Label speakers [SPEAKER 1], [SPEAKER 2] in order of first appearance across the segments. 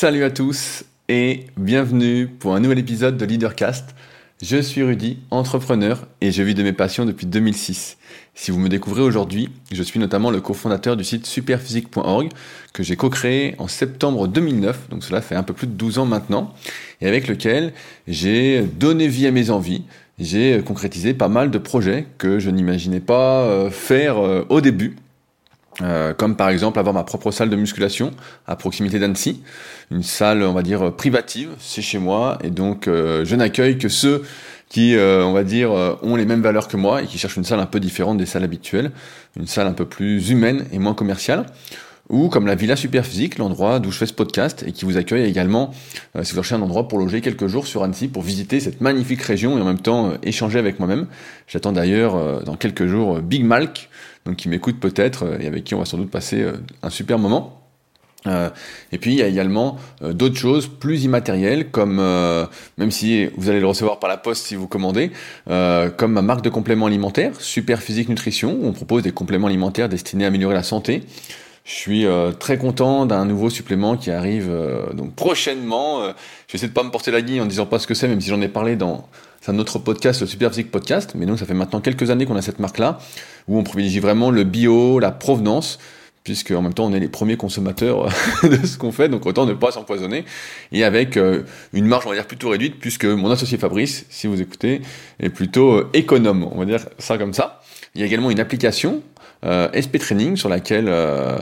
[SPEAKER 1] Salut à tous et bienvenue pour un nouvel épisode de Leadercast. Je suis Rudy, entrepreneur et je vis de mes passions depuis 2006. Si vous me découvrez aujourd'hui, je suis notamment le cofondateur du site superphysique.org que j'ai co-créé en septembre 2009, donc cela fait un peu plus de 12 ans maintenant, et avec lequel j'ai donné vie à mes envies, j'ai concrétisé pas mal de projets que je n'imaginais pas euh, faire euh, au début. Euh, comme par exemple avoir ma propre salle de musculation à proximité d'Annecy, une salle on va dire privative, c'est chez moi. Et donc je n'accueille que ceux qui on va dire ont les mêmes valeurs que moi et qui cherchent une salle un peu différente des salles habituelles, une salle un peu plus humaine et moins commerciale ou comme la Villa Superphysique, l'endroit d'où je fais ce podcast et qui vous accueille également euh, si vous cherchez un endroit pour loger quelques jours sur Annecy pour visiter cette magnifique région et en même temps euh, échanger avec moi-même. J'attends d'ailleurs euh, dans quelques jours Big Malk, donc qui m'écoute peut-être et avec qui on va sans doute passer un super moment. et puis il y a également d'autres choses plus immatérielles, comme même si vous allez le recevoir par la poste si vous commandez, comme ma marque de compléments alimentaires, Super Physique Nutrition, où on propose des compléments alimentaires destinés à améliorer la santé. Je suis euh, très content d'un nouveau supplément qui arrive euh, donc prochainement. Euh, je vais essayer de pas me porter la guille en disant pas ce que c'est, même si j'en ai parlé dans un autre podcast, le Super Physique Podcast. Mais donc ça fait maintenant quelques années qu'on a cette marque-là, où on privilégie vraiment le bio, la provenance, puisque en même temps on est les premiers consommateurs de ce qu'on fait, donc autant ne pas s'empoisonner, et avec une marge on va dire plutôt réduite, puisque mon associé Fabrice, si vous écoutez, est plutôt économe, on va dire ça comme ça. Il y a également une application euh, SP Training sur laquelle euh,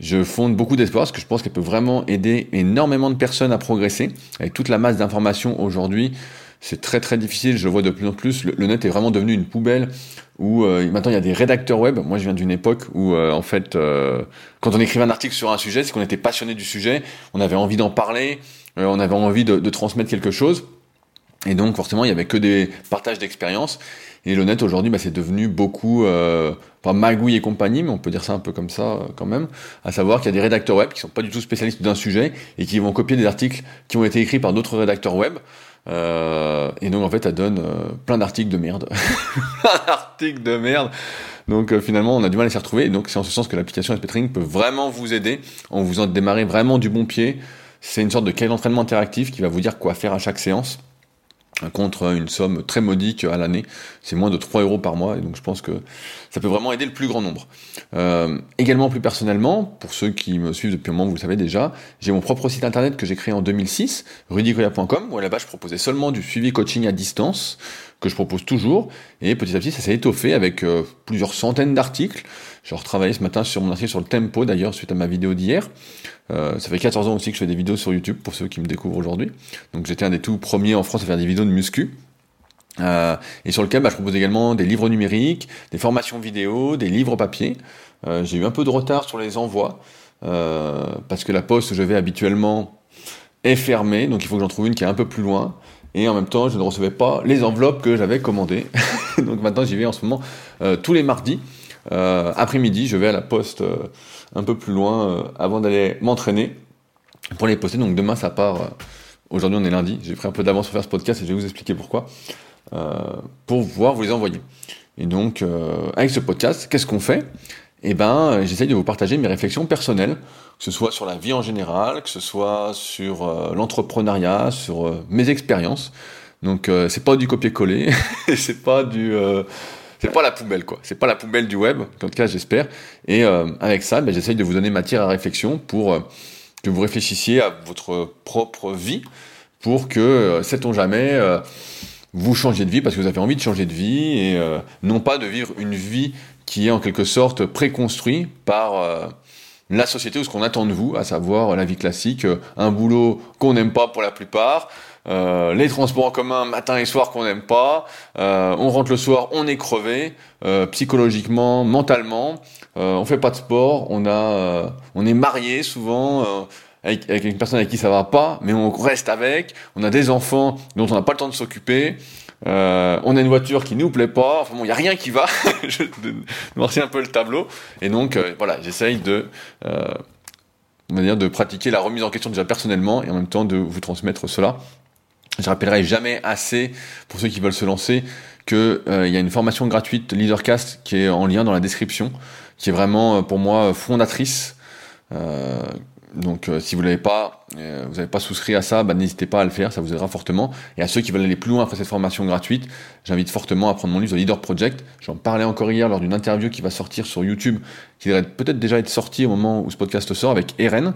[SPEAKER 1] je fonde beaucoup d'espoir parce que je pense qu'elle peut vraiment aider énormément de personnes à progresser. Avec toute la masse d'informations aujourd'hui, c'est très très difficile, je le vois de plus en plus. Le, net est vraiment devenu une poubelle où euh, maintenant il y a des rédacteurs web. Moi je viens d'une époque où en fait, quand on écrivait un article sur un sujet, c'est qu'on était passionné du sujet, on avait envie d'en parler, on avait envie de transmettre quelque chose. Et donc forcément il y avait que des partages d'expériences. Et le net aujourd'hui, bah, c'est devenu beaucoup, euh, pas magouille et compagnie, mais on peut dire ça un peu comme ça euh, quand même, à savoir qu'il y a des rédacteurs web qui sont pas du tout spécialistes d'un sujet et qui vont copier des articles qui ont été écrits par d'autres rédacteurs web. Euh, et donc en fait, ça donne euh, plein d'articles de merde, plein d'articles de merde. Donc finalement, on a du mal à s'y retrouver. Et donc c'est en ce sens que l'application SPTraining peut vraiment vous aider en vous en démarrer vraiment du bon pied. C'est une sorte de cahier d'entraînement interactif qui va vous dire quoi faire à chaque séance contre une somme très modique à l'année. C'est moins de 3 euros par mois, et donc je pense que ça peut vraiment aider le plus grand nombre. Euh, également plus personnellement, pour ceux qui me suivent depuis un moment, vous le savez déjà, j'ai mon propre site internet que j'ai créé en 2006, rudicoya.com, où à la base je proposais seulement du suivi coaching à distance, que je propose toujours, et petit à petit ça s'est étoffé avec euh, plusieurs centaines d'articles. J'ai retravaillé ce matin sur mon article sur le tempo d'ailleurs, suite à ma vidéo d'hier. Euh, ça fait 14 ans aussi que je fais des vidéos sur YouTube, pour ceux qui me découvrent aujourd'hui. Donc j'étais un des tout premiers en France à faire des vidéos de muscu. Euh, et sur lequel bah, je propose également des livres numériques, des formations vidéo, des livres papier. J'ai eu un peu de retard sur les envois, parce que la poste où je vais habituellement est fermée, donc il faut que j'en trouve une qui est un peu plus loin. Et en même temps, je ne recevais pas les enveloppes que j'avais commandées. donc maintenant, j'y vais en ce moment tous les mardis. après-midi, je vais à la poste un peu plus loin avant d'aller m'entraîner pour les poster. Donc demain, ça part. Aujourd'hui, on est lundi. J'ai pris un peu d'avance pour faire ce podcast et je vais vous expliquer pourquoi. Euh, pour pouvoir vous les envoyer. Et donc, euh, avec ce podcast, qu'est-ce qu'on fait? Eh ben, j'essaye de vous partager mes réflexions personnelles, que ce soit sur la vie en général, que ce soit sur euh, l'entrepreneuriat, sur mes expériences. Donc, c'est pas du copier-coller, c'est pas du c'est pas la poubelle quoi, c'est pas la poubelle du web, en tout cas j'espère. Et avec ça, ben, j'essaye de vous donner matière à réflexion pour que vous réfléchissiez à votre propre vie, pour que, sait-on jamais, vous changez de vie parce que vous avez envie de changer de vie et euh, non pas de vivre une vie qui est en quelque sorte préconstruite par euh, la société ou ce qu'on attend de vous, à savoir la vie classique, euh, un boulot qu'on n'aime pas pour la plupart, les transports en commun matin et soir qu'on n'aime pas, on rentre le soir, on est crevé, psychologiquement, mentalement, on fait pas de sport, on a, on est marié souvent avec, une personne avec qui ça va pas, mais on reste avec. On a des enfants dont on n'a pas le temps de s'occuper. Euh, on a une voiture qui nous plaît pas. Enfin bon, il y a rien qui va. je noircis un peu le tableau. Et donc euh, voilà, j'essaye de euh, dire de pratiquer la remise en question déjà personnellement et en même temps de vous transmettre cela. Je rappellerai jamais assez pour ceux qui veulent se lancer que euh, il y a une formation gratuite Leadercast qui est en lien dans la description, qui est vraiment pour moi fondatrice. Euh, Donc si vous n'avez pas, vous n'avez pas souscrit à ça, bah, n'hésitez pas à le faire, ça vous aidera fortement. Et à ceux qui veulent aller plus loin après cette formation gratuite, j'invite fortement à prendre mon livre The Leader Project. J'en parlais encore hier lors d'une interview qui va sortir sur YouTube, qui devrait peut-être déjà être sortie au moment où ce podcast sort avec Eren.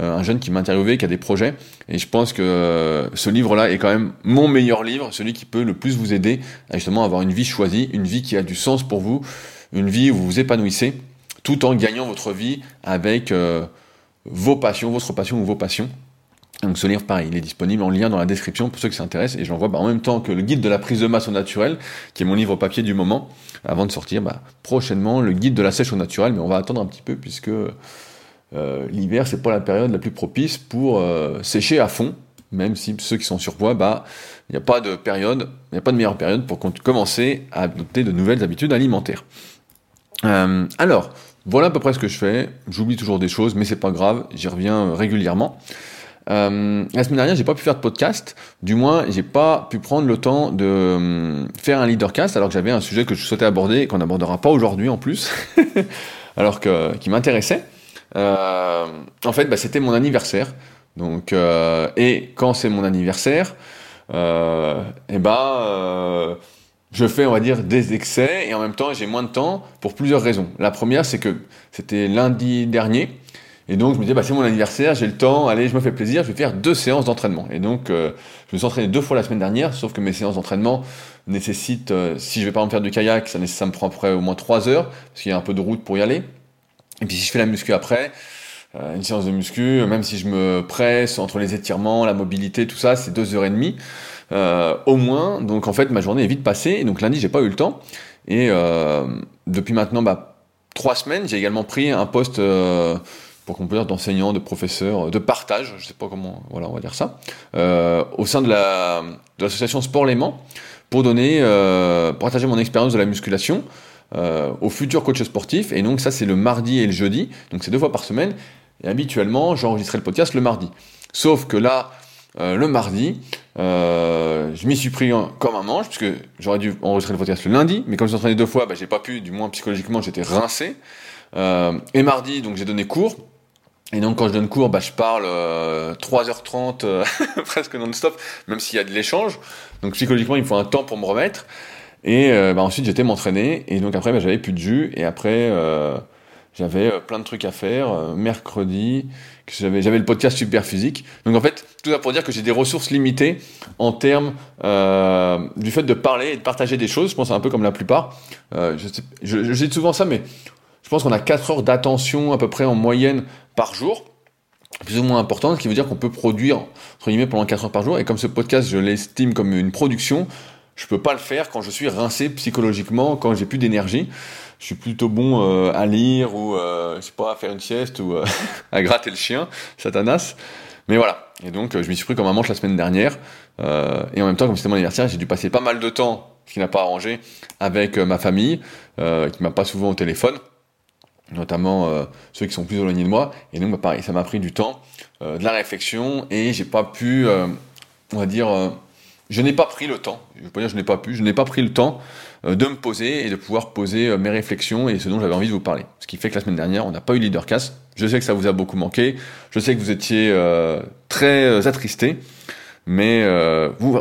[SPEAKER 1] Euh, un jeune qui m'a interviewé, qui a des projets. Et je pense que euh, ce livre-là est quand même mon meilleur livre, celui qui peut le plus vous aider à justement avoir une vie choisie, une vie qui a du sens pour vous, une vie où vous vous épanouissez, tout en gagnant votre vie avec euh, vos passions, votre passion ou vos passions. Donc ce livre, pareil, il est disponible en lien dans la description pour ceux qui s'intéressent. Et j'en vois bah, en même temps que le guide de la prise de masse au naturel, qui est mon livre papier du moment, avant de sortir bah, prochainement le guide de la sèche au naturel. Mais on va attendre un petit peu puisque euh, l'hiver, c'est pas la période la plus propice pour euh, sécher à fond, même si ceux qui sont sur poids, bah, il n'y a pas de période, il n'y a pas de meilleure période pour commencer à adopter de nouvelles habitudes alimentaires. Euh, alors, voilà à peu près ce que je fais. J'oublie toujours des choses, mais c'est pas grave, j'y reviens régulièrement. la semaine dernière, j'ai pas pu faire de podcast. Du moins, j'ai pas pu prendre le temps de faire un leadercast, alors que j'avais un sujet que je souhaitais aborder et qu'on n'abordera pas aujourd'hui en plus, alors que qui m'intéressait. Euh, en fait, bah, c'était mon anniversaire. Donc, euh, et quand c'est mon anniversaire, euh, et eh ben, euh, je fais, on va dire, des excès et en même temps, j'ai moins de temps pour plusieurs raisons. La première, c'est que c'était lundi dernier. Et donc, je me disais, bah, c'est mon anniversaire, j'ai le temps, allez, je me fais plaisir, je vais faire deux séances d'entraînement. Et donc, je me suis entraîné deux fois la semaine dernière, sauf que mes séances d'entraînement nécessitent, si je vais par exemple faire du kayak, ça, ça me prend près au moins trois heures, parce qu'il y a un peu de route pour y aller. Et puis si je fais la muscu après, euh, une séance de muscu, même si je me presse entre les étirements, la mobilité, tout ça, c'est deux heures et demie euh, au moins. Donc en fait, ma journée est vite passée. Et donc lundi, j'ai pas eu le temps. Et euh, depuis maintenant, bah, trois semaines, j'ai également pris un poste euh, pour qu'on peut dire d'enseignant, de professeur, de partage, je sais pas comment, voilà, on va dire ça, au sein de la de l'association Sport Léman pour donner, partager mon expérience de la musculation aux futurs coachs sportifs. Et donc ça, c'est le mardi et le jeudi. Donc c'est deux fois par semaine. Et habituellement, j'enregistrais le podcast le mardi. Sauf que là, euh, le mardi, euh, je m'y suis pris comme un manche, puisque j'aurais dû enregistrer le podcast le lundi, mais comme suis entraîné deux fois, bah, j'ai pas pu, du moins psychologiquement, j'étais rincé. Euh, et mardi, donc j'ai donné cours. Et donc quand je donne cours, bah, je parle 3h30 presque non-stop, même s'il y a de l'échange. Donc psychologiquement, il me faut un temps pour me remettre. Et bah, ensuite, j'étais m'entraîner. Et donc après, bah, j'avais plus de jus. Et après, j'avais plein de trucs à faire. mercredi, j'avais, j'avais le podcast Super Physique. Donc en fait, tout ça pour dire que j'ai des ressources limitées en termes du fait de parler et de partager des choses. Je pense un peu comme la plupart. je, sais, je, je dis souvent ça, mais je pense qu'on a 4 heures d'attention à peu près en moyenne par jour plus ou moins important, ce qui veut dire qu'on peut produire, entre guillemets, pendant 4 heures par jour. Et comme ce podcast, je l'estime comme une production, je peux pas le faire quand je suis rincé psychologiquement, quand j'ai plus d'énergie. Je suis plutôt bon euh, à lire ou euh, pas à faire une sieste ou euh, à gratter le chien, Satanas. Mais voilà. Et donc je m'y suis pris comme un manche la semaine dernière. et en même temps, comme c'était mon anniversaire, j'ai dû passer pas mal de temps, ce qui n'a pas arrangé, avec ma famille, qui m'a pas souvent au téléphone, notamment ceux qui sont plus éloignés de moi. Et donc bah, pareil, ça m'a pris du temps, de la réflexion, et j'ai pas pu, on va dire je n'ai pas pris le temps, je veux pas dire je n'ai pas pu, je n'ai pas pris le temps euh, de me poser et de pouvoir poser euh, mes réflexions et ce dont j'avais envie de vous parler. Ce qui fait que la semaine dernière, on n'a pas eu Leadercast. Je sais que ça vous a beaucoup manqué, je sais que vous étiez euh, très attristés, mais vous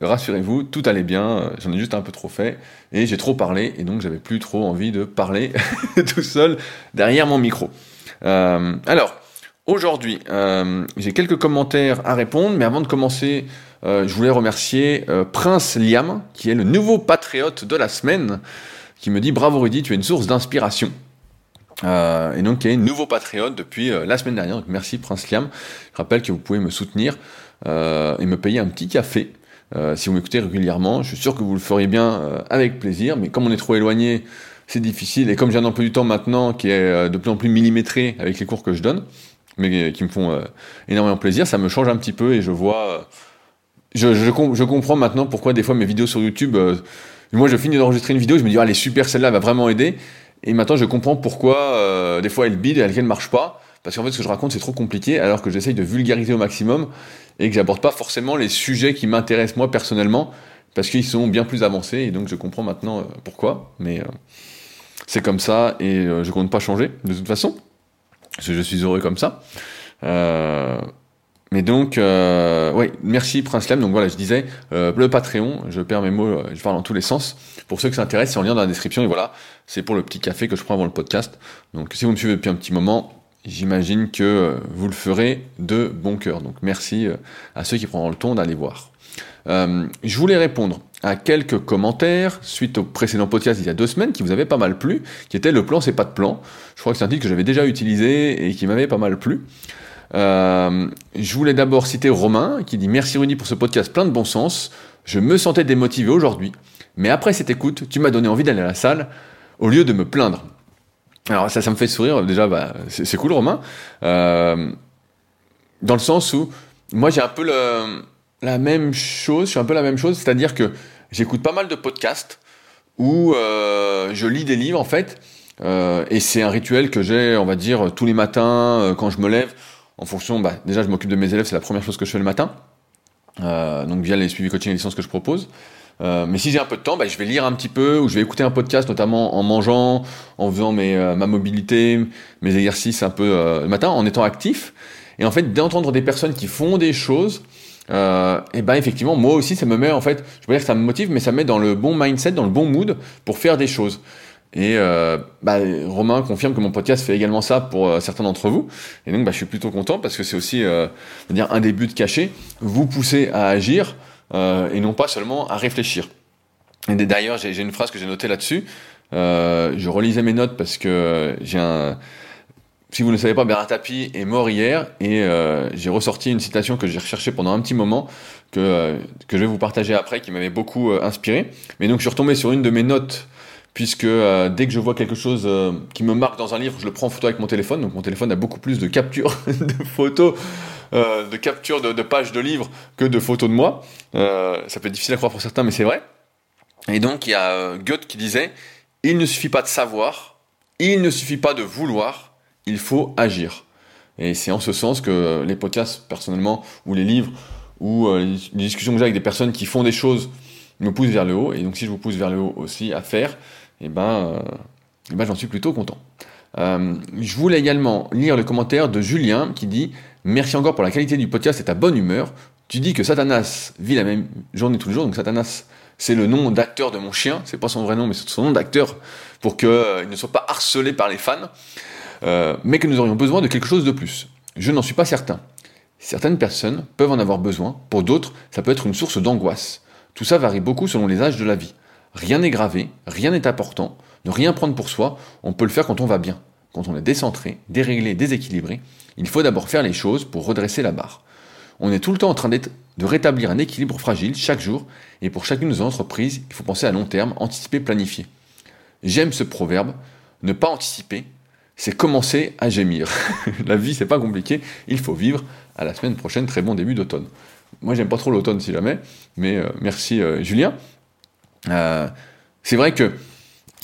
[SPEAKER 1] rassurez-vous, tout allait bien, j'en ai juste un peu trop fait et j'ai trop parlé et donc j'avais plus trop envie de parler tout seul derrière mon micro. alors, aujourd'hui, j'ai quelques commentaires à répondre, mais avant de commencer euh, je voulais remercier euh, Prince Liam, qui est le nouveau patriote de la semaine, qui me dit bravo Rudy, tu es une source d'inspiration. Euh, et donc qui est nouveau patriote depuis la semaine dernière. Donc merci Prince Liam. Je rappelle que vous pouvez me soutenir et me payer un petit café. si vous m'écoutez régulièrement, je suis sûr que vous le feriez bien avec plaisir, mais comme on est trop éloigné, c'est difficile. Et comme j'ai un emploi du temps maintenant qui est de plus en plus millimétré avec les cours que je donne, mais qui me font énormément plaisir, ça me change un petit peu et je vois je, comprends maintenant pourquoi des fois mes vidéos sur YouTube, euh, moi je finis d'enregistrer une vidéo, je me dis ah elle est super celle-là va vraiment aider, et maintenant je comprends pourquoi euh, des fois elle bide et elle ne marche pas, parce qu'en fait ce que je raconte c'est trop compliqué, alors que j'essaye de vulgariser au maximum et que j'aborde pas forcément les sujets qui m'intéressent moi personnellement, parce qu'ils sont bien plus avancés. Et donc je comprends maintenant euh, pourquoi, mais c'est comme ça et je compte pas changer de toute façon, parce que je suis heureux comme ça. Mais donc, oui, merci Prince Lem. Donc voilà, je disais, le Patreon, je perds mes mots, je parle dans tous les sens. Pour ceux que ça intéresse, c'est en lien dans la description. Et voilà, c'est pour le petit café que je prends avant le podcast. Donc si vous me suivez depuis un petit moment, j'imagine que vous le ferez de bon cœur. Donc merci à ceux qui prendront le temps d'aller voir. je voulais répondre à quelques commentaires suite au précédent podcast il y a deux semaines qui vous avait pas mal plu, qui était le plan c'est pas de plan. Je crois que c'est un titre que j'avais déjà utilisé et qui m'avait pas mal plu. Euh, je voulais d'abord citer Romain qui dit merci Rudy pour ce podcast plein de bon sens. Je me sentais démotivé aujourd'hui, mais après cette écoute, tu m'as donné envie d'aller à la salle au lieu de me plaindre. Alors ça, ça me fait sourire. Déjà, bah, c'est cool Romain, euh, dans le sens où moi j'ai un peu la même chose, je suis un peu la même chose, c'est-à-dire que j'écoute pas mal de podcasts où euh, je lis des livres en fait, et c'est un rituel que j'ai, on va dire, tous les matins quand je me lève, en fonction, bah, déjà je m'occupe de mes élèves, c'est la première chose que je fais le matin, donc via les suivis coaching et licences que je propose. mais si j'ai un peu de temps, bah, je vais lire un petit peu ou je vais écouter un podcast, notamment en mangeant, en faisant mes, ma mobilité, mes exercices un peu le matin, en étant actif. Et en fait, d'entendre des personnes qui font des choses, euh, et ben effectivement, moi aussi, ça me met en fait, je veux dire que ça me motive, mais ça me met dans le bon mindset, dans le bon mood pour faire des choses. Et euh, bah, Romain confirme que mon podcast fait également ça pour euh, certains d'entre vous. Et donc, bah, je suis plutôt content parce que c'est aussi euh, dire un des buts cachés, vous pousser à agir euh, et non pas seulement à réfléchir. Et d'ailleurs, j'ai une phrase que j'ai notée là-dessus. je relisais mes notes parce que j'ai un si vous ne le savez pas, Bernard Tapie est mort hier et euh, j'ai ressorti une citation que j'ai recherchée pendant un petit moment, que, euh, que je vais vous partager après, qui m'avait beaucoup euh, inspiré. Mais donc je suis retombé sur une de mes notes, puisque dès que je vois quelque chose qui me marque dans un livre, je le prends en photo avec mon téléphone. Donc mon téléphone a beaucoup plus de captures de photos, de captures de, de, pages de livres que de photos de moi. ça peut être difficile à croire pour certains, mais c'est vrai. Et donc il y a Goethe qui disait, il ne suffit pas de savoir, il ne suffit pas de vouloir, il faut agir. Et c'est en ce sens que les podcasts, personnellement, ou les livres, ou euh, les discussions que j'ai avec des personnes qui font des choses me poussent vers le haut. Et donc si je vous pousse vers le haut aussi à faire, eh ben, euh, eh ben j'en suis plutôt content. Euh, je voulais également lire le commentaire de Julien qui dit Merci encore pour la qualité du podcast et ta bonne humeur. Tu dis que Satanas vit la même journée tous les jours, donc Satanas, c'est le nom d'acteur de mon chien, c'est pas son vrai nom, mais c'est son nom d'acteur pour qu'il ne soit pas harcelé par les fans. Euh, mais que nous aurions besoin de quelque chose de plus. Je n'en suis pas certain. Certaines personnes peuvent en avoir besoin, pour d'autres, ça peut être une source d'angoisse. Tout ça varie beaucoup selon les âges de la vie. Rien n'est gravé, rien n'est important, ne rien prendre pour soi, on peut le faire quand on va bien. Quand on est décentré, déréglé, déséquilibré, il faut d'abord faire les choses pour redresser la barre. On est tout le temps en train de rétablir un équilibre fragile chaque jour, et pour chacune de nos entreprises, il faut penser à long terme, anticiper, planifier. J'aime ce proverbe, ne pas anticiper, c'est commencer à gémir. la vie, c'est pas compliqué, il faut vivre. À la semaine prochaine, très bon début d'automne. Moi, j'aime pas trop l'automne si jamais, mais euh, merci euh, Julien. Euh, c'est vrai que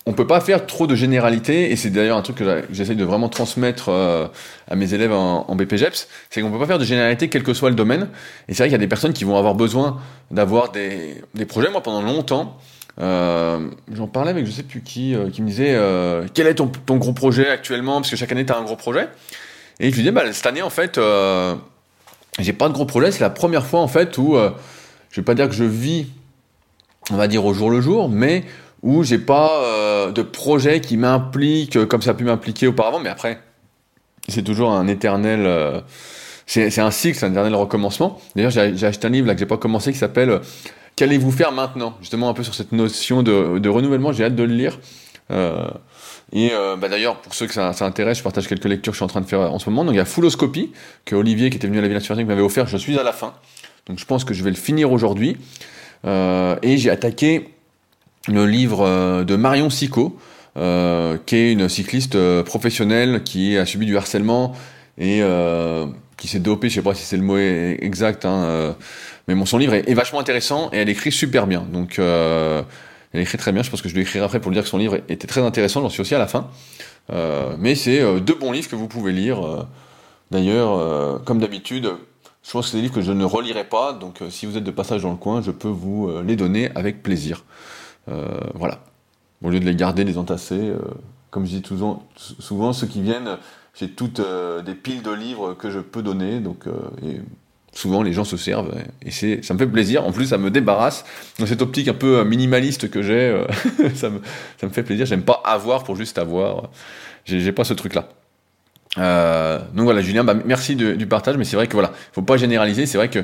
[SPEAKER 1] on peut pas faire trop de généralités, et c'est d'ailleurs un truc que j'essaye de vraiment transmettre à mes élèves en, en BPGEPS, c'est qu'on peut pas faire de généralité quel que soit le domaine. Et c'est vrai qu'il y a des personnes qui vont avoir besoin d'avoir des, projets. Moi, pendant longtemps, euh, J'en parlais avec je sais plus qui, euh, qui me disait euh, quel est ton, gros projet actuellement Parce que chaque année, tu as un gros projet. Et je lui disais, bah, cette année, en fait, euh, j'ai pas de gros projet. C'est la première fois, en fait, où euh, je vais pas dire que je vis, on va dire, au jour le jour, mais où j'ai pas de projet qui m'implique comme ça a pu m'impliquer auparavant. Mais après, c'est toujours un éternel. c'est un cycle, un éternel recommencement. D'ailleurs, j'ai acheté un livre là que j'ai pas commencé qui s'appelle Qu'allez-vous faire maintenant? Justement, un peu sur cette notion de, renouvellement, j'ai hâte de le lire. Euh, et euh, bah d'ailleurs, pour ceux que ça, intéresse, je partage quelques lectures que je suis en train de faire en ce moment. Donc il y a Fulloscopie, que Olivier, qui était venu à la Villa Sphérique, m'avait offert. Je suis à la fin. Donc je pense que je vais le finir aujourd'hui. Euh, et j'ai attaqué le livre de Marion Sico, qui est une cycliste professionnelle qui a subi du harcèlement et qui s'est dopée, je sais pas si c'est le mot exact, hein, mais bon, son livre est, vachement intéressant et elle écrit super bien. Donc, euh, elle écrit très bien. Je pense que je lui écrirai après pour lui dire que son livre était très intéressant. J'en suis aussi à la fin. Euh, mais c'est euh, deux bons livres que vous pouvez lire. D'ailleurs, comme d'habitude, je pense que c'est des livres que je ne relirai pas. Donc, si vous êtes de passage dans le coin, je peux vous les donner avec plaisir. voilà. Au lieu de les garder, les entasser, comme je dis souvent, ceux qui viennent j'ai toutes des piles de livres que je peux donner, donc souvent les gens se servent et ça me fait plaisir en plus ça me débarrasse dans cette optique un peu minimaliste que j'ai ça, me, ça me fait plaisir j'aime pas avoir pour juste avoir j'ai pas ce truc là euh, donc voilà Julien bah, merci du partage mais c'est vrai que voilà faut pas généraliser c'est vrai que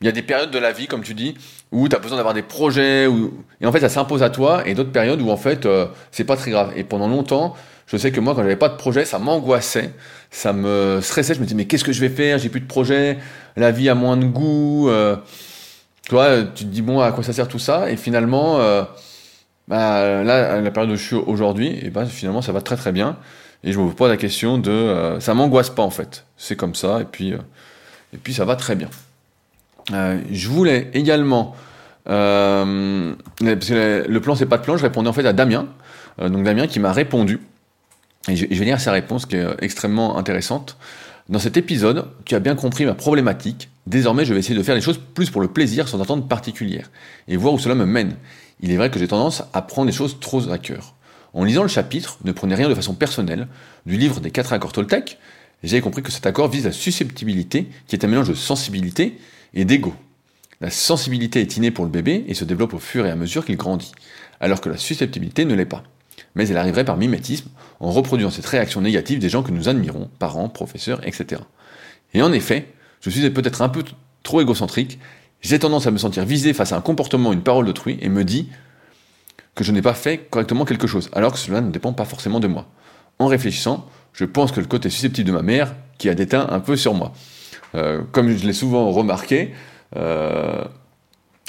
[SPEAKER 1] il y a des périodes de la vie comme tu dis où tu as besoin d'avoir des projets où... et en fait ça s'impose à toi et d'autres périodes où en fait euh, c'est pas très grave et pendant longtemps je sais que moi quand j'avais pas de projet ça m'angoissait ça me stressait je me disais mais qu'est-ce que je vais faire? J'ai plus de projet la vie a moins de goût. Euh, tu vois, tu te dis, bon, à quoi ça sert tout ça? Et finalement, euh, bah, là, la période où je suis aujourd'hui, et ben, finalement, ça va très très bien. Et je me pose la question de. Euh, ça m'angoisse pas en fait. C'est comme ça, et puis, et puis ça va très bien. je voulais également. parce que le plan, c'est pas de plan, je répondais en fait à Damien. donc Damien qui m'a répondu. Et je, je vais lire sa réponse qui est extrêmement intéressante. Dans cet épisode, tu as bien compris ma problématique. Désormais, je vais essayer de faire les choses plus pour le plaisir sans attente particulière et voir où cela me mène. Il est vrai que j'ai tendance à prendre les choses trop à cœur. En lisant le chapitre, ne prenez rien de façon personnelle, du livre des quatre accords Toltec, j'ai compris que cet accord vise la susceptibilité, qui est un mélange de sensibilité et d'ego. La sensibilité est innée pour le bébé et se développe au fur et à mesure qu'il grandit, alors que la susceptibilité ne l'est pas mais elle arriverait par mimétisme, en reproduisant cette réaction négative des gens que nous admirons, parents, professeurs, etc. Et en effet, je suis peut-être un peu trop égocentrique, j'ai tendance à me sentir visé face à un comportement une parole d'autrui et me dis que je n'ai pas fait correctement quelque chose, alors que cela ne dépend pas forcément de moi. En réfléchissant, je pense que le côté susceptible de ma mère qui a déteint un peu sur moi. Euh, comme je l'ai souvent remarqué, euh,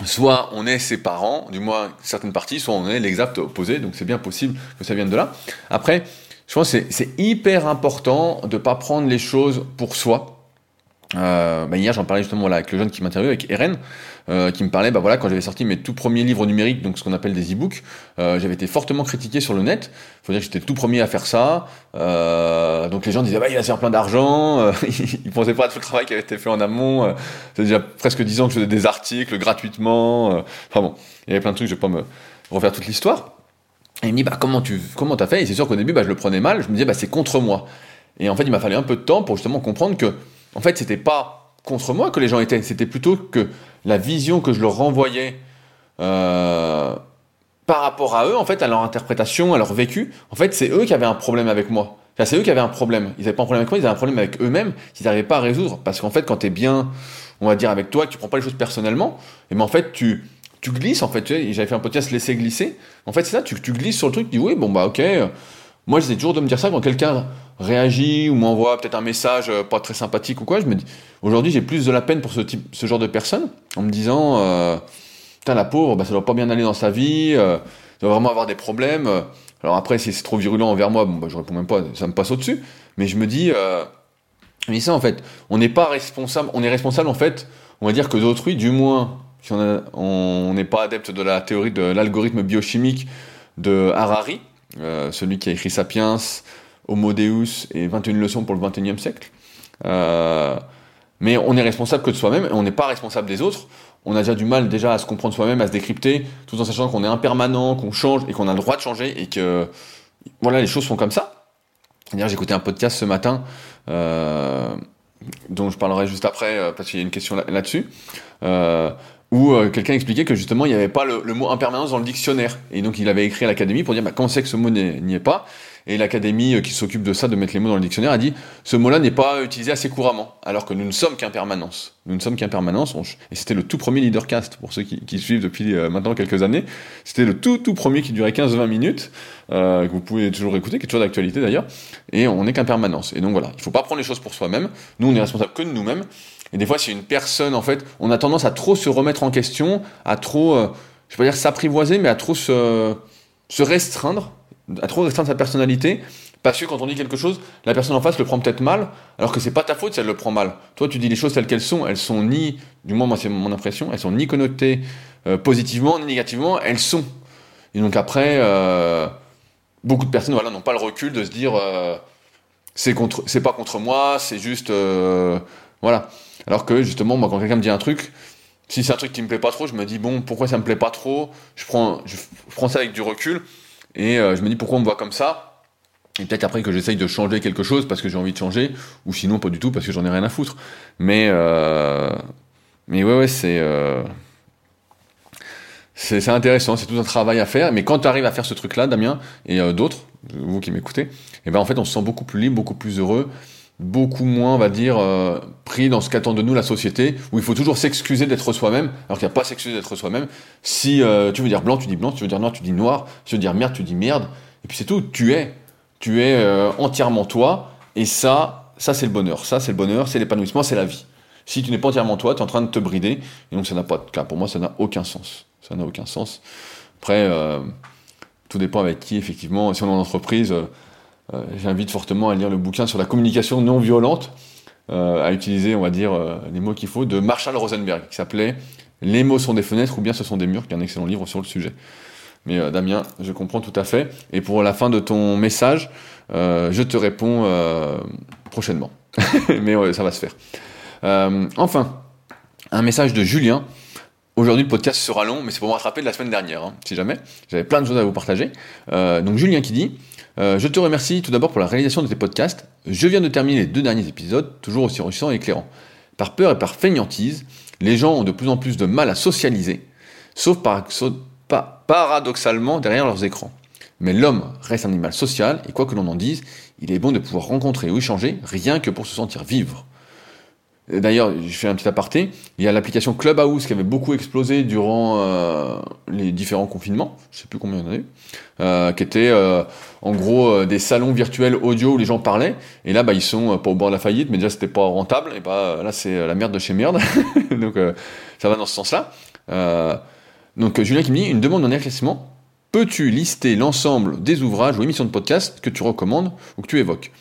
[SPEAKER 1] soit on est ses parents, du moins certaines parties, soit on est l'exact opposé, donc c'est bien possible que ça vienne de là. Après, je pense que c'est hyper important de ne pas prendre les choses pour soi. Euh, bah, hier, j'en parlais justement là, avec le jeune qui m'interviewe, avec Eren, euh, qui me parlait, bah voilà, quand j'avais sorti mes tout premiers livres numériques, donc ce qu'on appelle des e-books, euh, j'avais été fortement critiqué sur le net. Faut dire que j'étais le tout premier à faire ça. Euh, donc les gens disaient, bah il va se faire plein d'argent. Euh, ils pensaient pas à tout le travail qui avait été fait en amont. Euh, c'est déjà presque dix ans que je faisais des articles gratuitement. enfin bon, il y avait plein de trucs, je vais pas me refaire toute l'histoire. Et il me dit, bah comment tu comment t'as fait? Et c'est sûr qu'au début, bah je le prenais mal. Je me disais, bah c'est contre moi. Et en fait, il m'a fallu un peu de temps pour justement comprendre que, en fait, c'était pas contre moi que les gens étaient. C'était plutôt que la vision que je leur renvoyais euh, par rapport à eux, en fait, à leur interprétation, à leur vécu, en fait, c'est eux qui avaient un problème avec moi. Enfin, c'est eux qui avaient un problème. Ils n'avaient pas un problème avec moi, ils avaient un problème avec eux-mêmes qu'ils n'arrivaient pas à résoudre. Parce qu'en fait, quand tu es bien, on va dire, avec toi, que tu prends pas les choses personnellement, et ben en fait, tu, tu glisses, en fait. J'avais fait un podcast laisser glisser. En fait, c'est ça, tu, tu glisses sur le truc, tu dis oui, bon, bah, ok. Moi, j'essaie toujours de me dire ça quand quelqu'un réagit ou m'envoie peut-être un message euh, pas très sympathique ou quoi. Je me dis, aujourd'hui, j'ai plus de la peine pour ce type, ce genre de personne, en me disant, euh, putain, la pauvre, bah, ça doit pas bien aller dans sa vie, euh, doit vraiment avoir des problèmes. Alors après, si c'est trop virulent envers moi, bon, bah, je réponds même pas, ça me passe au-dessus. Mais je me dis, euh, mais ça, en fait, on n'est pas responsable, on est responsable, en fait, on va dire que d'autrui, du moins, si on n'est pas adepte de la théorie de l'algorithme biochimique de Harari, euh, celui qui a écrit Sapiens, Homo Deus et 21 leçons pour le 21e siècle. Euh, mais on est responsable que de soi-même et on n'est pas responsable des autres. On a déjà du mal déjà à se comprendre soi-même, à se décrypter, tout en sachant qu'on est impermanent, qu'on change et qu'on a le droit de changer et que voilà les choses sont comme ça. D'ailleurs écouté un podcast ce matin euh, dont je parlerai juste après parce qu'il y a une question là-dessus. Euh, où euh, quelqu'un expliquait que justement il n'y avait pas le, mot impermanence dans le dictionnaire. Et donc il avait écrit à l'académie pour dire bah, comment c'est que ce mot n'y est pas. Et l'académie euh, qui s'occupe de ça, de mettre les mots dans le dictionnaire, a dit ce mot-là n'est pas utilisé assez couramment, alors que nous ne sommes qu'impermanence. Nous ne sommes qu'impermanence. Et c'était le tout premier leadercast, pour ceux qui, suivent depuis euh, maintenant quelques années. C'était le tout tout premier qui durait 15-20 minutes, que vous pouvez toujours écouter, qui est toujours d'actualité d'ailleurs. Et on n'est qu'impermanence. Et donc voilà, il ne faut pas prendre les choses pour soi-même. Nous, on est responsable que de nous-mêmes. Et des fois, si une personne, en fait, on a tendance à trop se remettre en question, à trop, euh, je vais pas dire s'apprivoiser, mais à trop se, se restreindre, à trop restreindre sa personnalité, parce que quand on dit quelque chose, la personne en face le prend peut-être mal, alors que c'est pas ta faute si elle le prend mal. Toi, tu dis les choses telles qu'elles sont, elles sont ni, du moins moi c'est mon impression, elles sont ni connotées euh, positivement ni négativement, elles sont. Et donc après, euh, beaucoup de personnes voilà, n'ont pas le recul de se dire c'est contre, c'est pas contre moi, c'est juste voilà. Alors que justement, moi, quand quelqu'un me dit un truc, si c'est un truc qui me plaît pas trop, je me dis bon, pourquoi ça me plaît pas trop Je prends, je prends ça avec du recul et euh, je me dis pourquoi on me voit comme ça? Et peut-être après que j'essaye de changer quelque chose parce que j'ai envie de changer, ou sinon pas du tout parce que j'en ai rien à foutre. Mais, euh, mais ouais, ouais, c'est, euh, intéressant, c'est tout un travail à faire. Mais quand tu arrives à faire ce truc-là, Damien, et euh, d'autres, vous qui m'écoutez, et eh ben en fait on se sent beaucoup plus libre, beaucoup plus heureux, beaucoup moins, on va dire, euh, pris dans ce qu'attend de nous la société, où il faut toujours s'excuser d'être soi-même, alors qu'il n'y a pas à s'excuser d'être soi-même. Si euh, tu veux dire blanc, tu dis blanc, si tu veux dire noir, tu dis noir, si tu veux dire merde, tu dis merde, et puis c'est tout, tu es tu es euh, entièrement toi, et ça, ça c'est le bonheur, ça c'est le bonheur, c'est l'épanouissement, c'est la vie. Si tu n'es pas entièrement toi, tu es en train de te brider, et donc ça n'a pas de cas. Pour moi, ça n'a aucun sens. Ça n'a aucun sens. Après, tout dépend avec qui, effectivement. Si on est en entreprise, j'invite fortement à lire le bouquin sur la communication non violente, à utiliser, on va dire, les mots qu'il faut, de Marshall Rosenberg, qui s'appelait Les mots sont des fenêtres ou bien ce sont des murs, qui est un excellent livre sur le sujet. Mais euh, Damien, je comprends tout à fait. Et pour la fin de ton message, euh, je te réponds euh, prochainement. Mais ça va se faire. enfin, un message de Julien. Aujourd'hui, le podcast sera long, mais c'est pour me rattraper de la semaine dernière, hein, si jamais. J'avais plein de choses à vous partager. donc Julien qui dit Je te remercie tout d'abord pour la réalisation de tes podcasts. Je viens de terminer les deux derniers épisodes, toujours aussi enrichissants et éclairants. Par peur et par feignantise, les gens ont de plus en plus de mal à socialiser, sauf par, paradoxalement derrière leurs écrans. Mais l'homme reste un animal social, et quoi que l'on en dise, il est bon de pouvoir rencontrer ou échanger, rien que pour se sentir vivre. D'ailleurs, je fais un petit aparté, il y a l'application Clubhouse qui avait beaucoup explosé durant euh, les différents confinements, je sais plus combien il y en a eu, euh, qui était euh, en gros des salons virtuels audio où les gens parlaient, et là bah, ils sont pas au bord de la faillite, mais déjà c'était pas rentable, et bah là c'est la merde de chez merde, donc ça va dans ce sens-là. Donc Julien qui me dit une demande en éclaircissement. Peux-tu lister l'ensemble des ouvrages ou émissions de podcast que tu recommandes ou que tu évoques?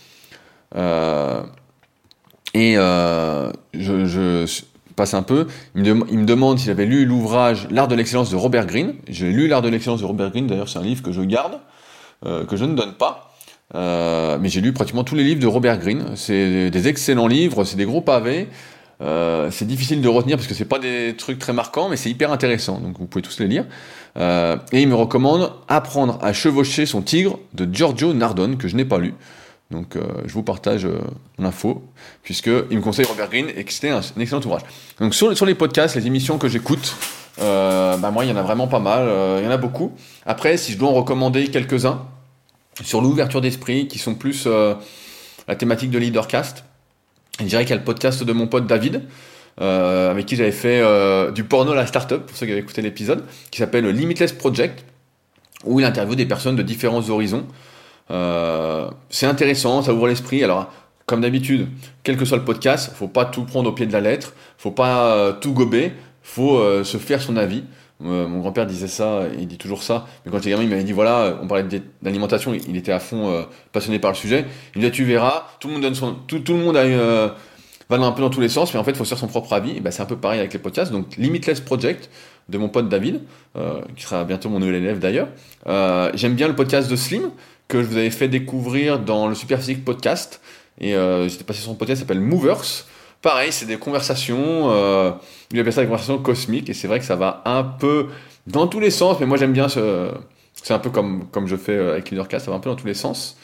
[SPEAKER 1] Et euh, je, passe un peu. Il me, demande s'il avait lu l'ouvrage L'art de l'excellence de Robert Greene. J'ai lu L'art de l'excellence de Robert Greene. D'ailleurs, c'est un livre que je garde, euh, que je ne donne pas. mais j'ai lu pratiquement tous les livres de Robert Greene. C'est des excellents livres, c'est des gros pavés. Euh, c'est difficile de retenir parce que c'est pas des trucs très marquants, mais c'est hyper intéressant. Donc vous pouvez tous les lire. Euh, et il me recommande Apprendre à chevaucher son tigre de Giorgio Nardone que je n'ai pas lu. Donc euh, je vous partage l'info puisque il me conseille Robert Greene et que c'était un, excellent ouvrage. Donc sur, les podcasts, les émissions que j'écoute, bah moi il y en a vraiment pas mal, il y en a beaucoup. Après, si je dois en recommander quelques-uns sur l'ouverture d'esprit, qui sont plus la thématique de Leadercast. Je dirais qu'il y a le podcast de mon pote David, euh, avec qui j'avais fait euh, du porno à la startup, pour ceux qui avaient écouté l'épisode, qui s'appelle Limitless Project, où il interviewe des personnes de différents horizons. Euh, c'est intéressant, ça ouvre l'esprit. Alors, comme d'habitude, quel que soit le podcast, faut pas tout prendre au pied de la lettre, faut pas tout gober, faut se faire son avis. Euh, mon grand-père disait ça, il dit toujours ça. Mais quand j'étais gamin, il m'avait dit voilà, on parlait d'alimentation, il était à fond euh, passionné par le sujet. Il me dit tu verras, tout le monde donne son, tout, le monde euh, va un peu dans tous les sens, mais en fait, il faut se faire son propre avis. Et ben, c'est un peu pareil avec les podcasts. Donc, Limitless Project de mon pote David, qui sera bientôt mon nouvel élève d'ailleurs. J'aime bien le podcast de Slim que je vous avais fait découvrir dans le Superphysique Podcast. Et j'étais passé sur son podcast, s'appelle Movers. Pareil, c'est des conversations, euh, il appelle ça des conversations cosmiques, et c'est vrai que ça va un peu dans tous les sens, mais moi j'aime bien ce. C'est un peu comme, comme je fais euh, avec Leadercast, ça va un peu dans tous les sens.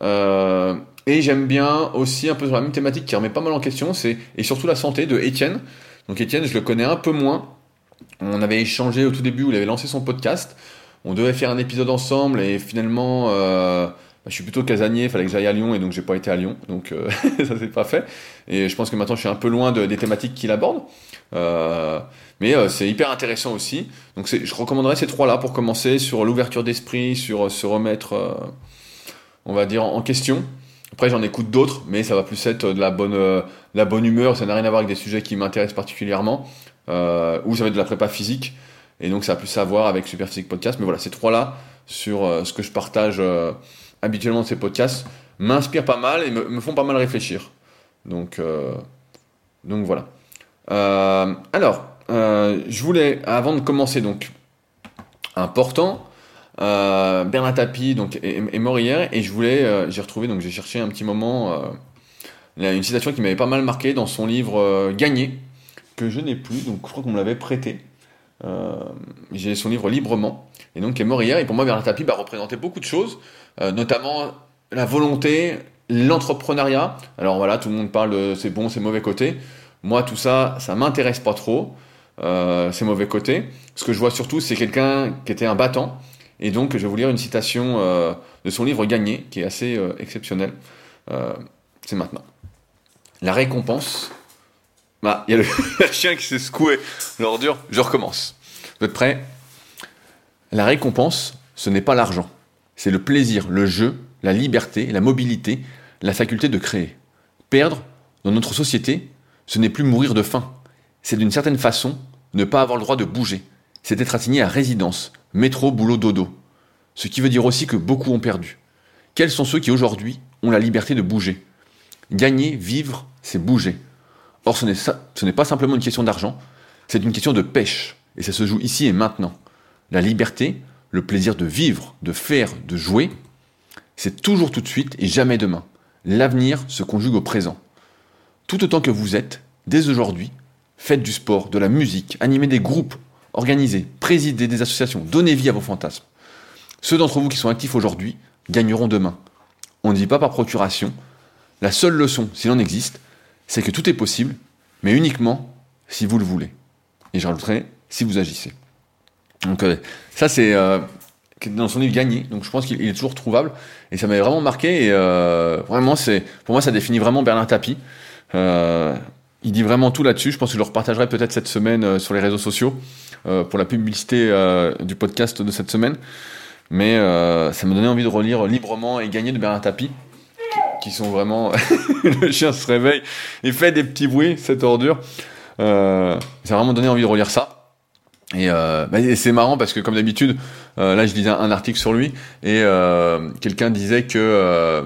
[SPEAKER 1] Euh, et j'aime bien aussi un peu sur la même thématique qui remet pas mal en question, c'est et surtout la santé de Étienne. Donc Étienne, je le connais un peu moins. On avait échangé au tout début où il avait lancé son podcast. On devait faire un épisode ensemble et finalement, euh, bah, je suis plutôt casanier, fallait que j'aille à Lyon et donc j'ai pas été à Lyon, donc euh, ça s'est pas fait. Et je pense que maintenant je suis un peu loin de, des thématiques qu'il aborde, euh, mais c'est hyper intéressant aussi. Donc je recommanderais ces trois-là pour commencer sur l'ouverture d'esprit, sur se remettre, on va dire, en question. Après j'en écoute d'autres, mais ça va plus être de la bonne, la bonne humeur, ça n'a rien à voir avec des sujets qui m'intéressent particulièrement, ou ça va être de la prépa physique. Et donc ça a plus à voir avec Superphysique Podcast. Mais voilà, ces trois-là sur ce que je partage habituellement ces podcasts m'inspirent pas mal et me, font pas mal réfléchir. Donc, euh, donc voilà. Euh, alors, euh, je voulais, avant de commencer, donc, important, Bernard Tapie donc, est, mort hier et je voulais, j'ai retrouvé, donc j'ai cherché un petit moment une citation qui m'avait pas mal marqué dans son livre Gagné, que je n'ai plus, donc je crois qu'on me l'avait prêté. J'ai son livre librement, et donc qui est mort hier, et pour moi Bernard Tapie bah, représentait beaucoup de choses, euh, notamment la volonté, l'entrepreneuriat. Alors voilà, tout le monde parle de c'est bon, c'est mauvais côté. Moi, tout ça, ça m'intéresse pas trop, euh, mauvais côtés. Ce que je vois surtout, c'est quelqu'un qui était un battant. Et donc, je vais vous lire une citation euh, de son livre Gagné, qui est assez euh, exceptionnel. Euh, c'est maintenant. La récompense. Bah, il y a le chien qui s'est secoué l'ordure. Je recommence. Vous êtes prêts? La récompense, ce n'est pas l'argent. C'est le plaisir, le jeu, la liberté, la mobilité, la faculté de créer. Perdre, dans notre société, ce n'est plus mourir de faim. C'est d'une certaine façon ne pas avoir le droit de bouger. C'est être assigné à résidence, métro, boulot, dodo. Ce qui veut dire aussi que beaucoup ont perdu. Quels sont ceux qui aujourd'hui ont la liberté de bouger? Gagner, vivre, c'est bouger. Or, ce n'est pas simplement une question d'argent, c'est une question de pêche. Et ça se joue ici et maintenant. La liberté, le plaisir de vivre, de faire, de jouer, c'est toujours tout de suite et jamais demain. L'avenir se conjugue au présent. Tout autant que vous êtes, dès aujourd'hui, faites du sport, de la musique, animez des groupes, organisez, présidez des associations, donnez vie à vos fantasmes. Ceux d'entre vous qui sont actifs aujourd'hui gagneront demain. On ne dit pas par procuration. La seule leçon, s'il en existe, c'est que tout est possible, mais uniquement si vous le voulez. Et j'ajouterai si vous agissez. Donc euh, ça c'est euh, dans son livre Gagné, donc je pense qu'il est toujours trouvable et ça m'avait vraiment marqué et euh, vraiment c'est pour moi ça définit vraiment Bernard Tapie. Il dit vraiment tout là-dessus. Je pense que je le repartagerai peut-être cette semaine sur les réseaux sociaux pour la publicité du podcast de cette semaine. Mais ça me donnait envie de relire librement et gagner de Bernard Tapie qui sont vraiment. le chien se réveille et fait des petits bruits, cette ordure. Euh, ça a vraiment donné envie de relire ça. Et, euh, bah, c'est marrant parce que, comme d'habitude, euh, là je lisais un, article sur lui et quelqu'un disait que.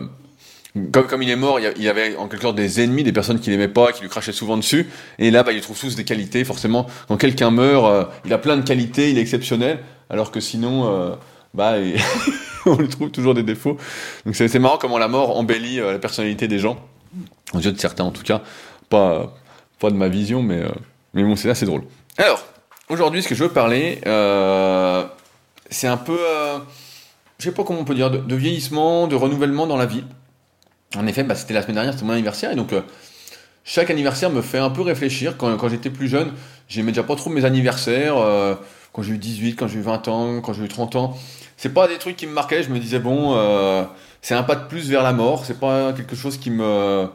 [SPEAKER 1] Comme, comme, il est mort, il y avait en quelque sorte des ennemis, des personnes qui l'aimait pas, qui lui crachaient souvent dessus. Et là, bah, il trouve tous des qualités. Forcément, quand quelqu'un meurt, il a plein de qualités, il est exceptionnel. Alors que sinon, bah, on lui trouve toujours des défauts. Donc c'est marrant comment la mort embellit euh, la personnalité des gens, aux yeux de certains en tout cas, pas, pas de ma vision, mais, euh, mais bon, c'est assez drôle. Alors, aujourd'hui, ce que je veux parler, euh, c'est un peu, euh, je sais pas comment on peut dire, de, vieillissement, de renouvellement dans la vie. En effet, bah, c'était la semaine dernière, c'était mon anniversaire, et donc euh, chaque anniversaire me fait un peu réfléchir. Quand, quand j'étais plus jeune, j'aimais déjà pas trop mes anniversaires. Euh, quand j'ai eu 18, quand j'ai eu 20 ans, quand j'ai eu 30 ans, c'est pas des trucs qui me marquaient. Je me disais, bon, euh, c'est un pas de plus vers la mort. C'est pas quelque chose qui me.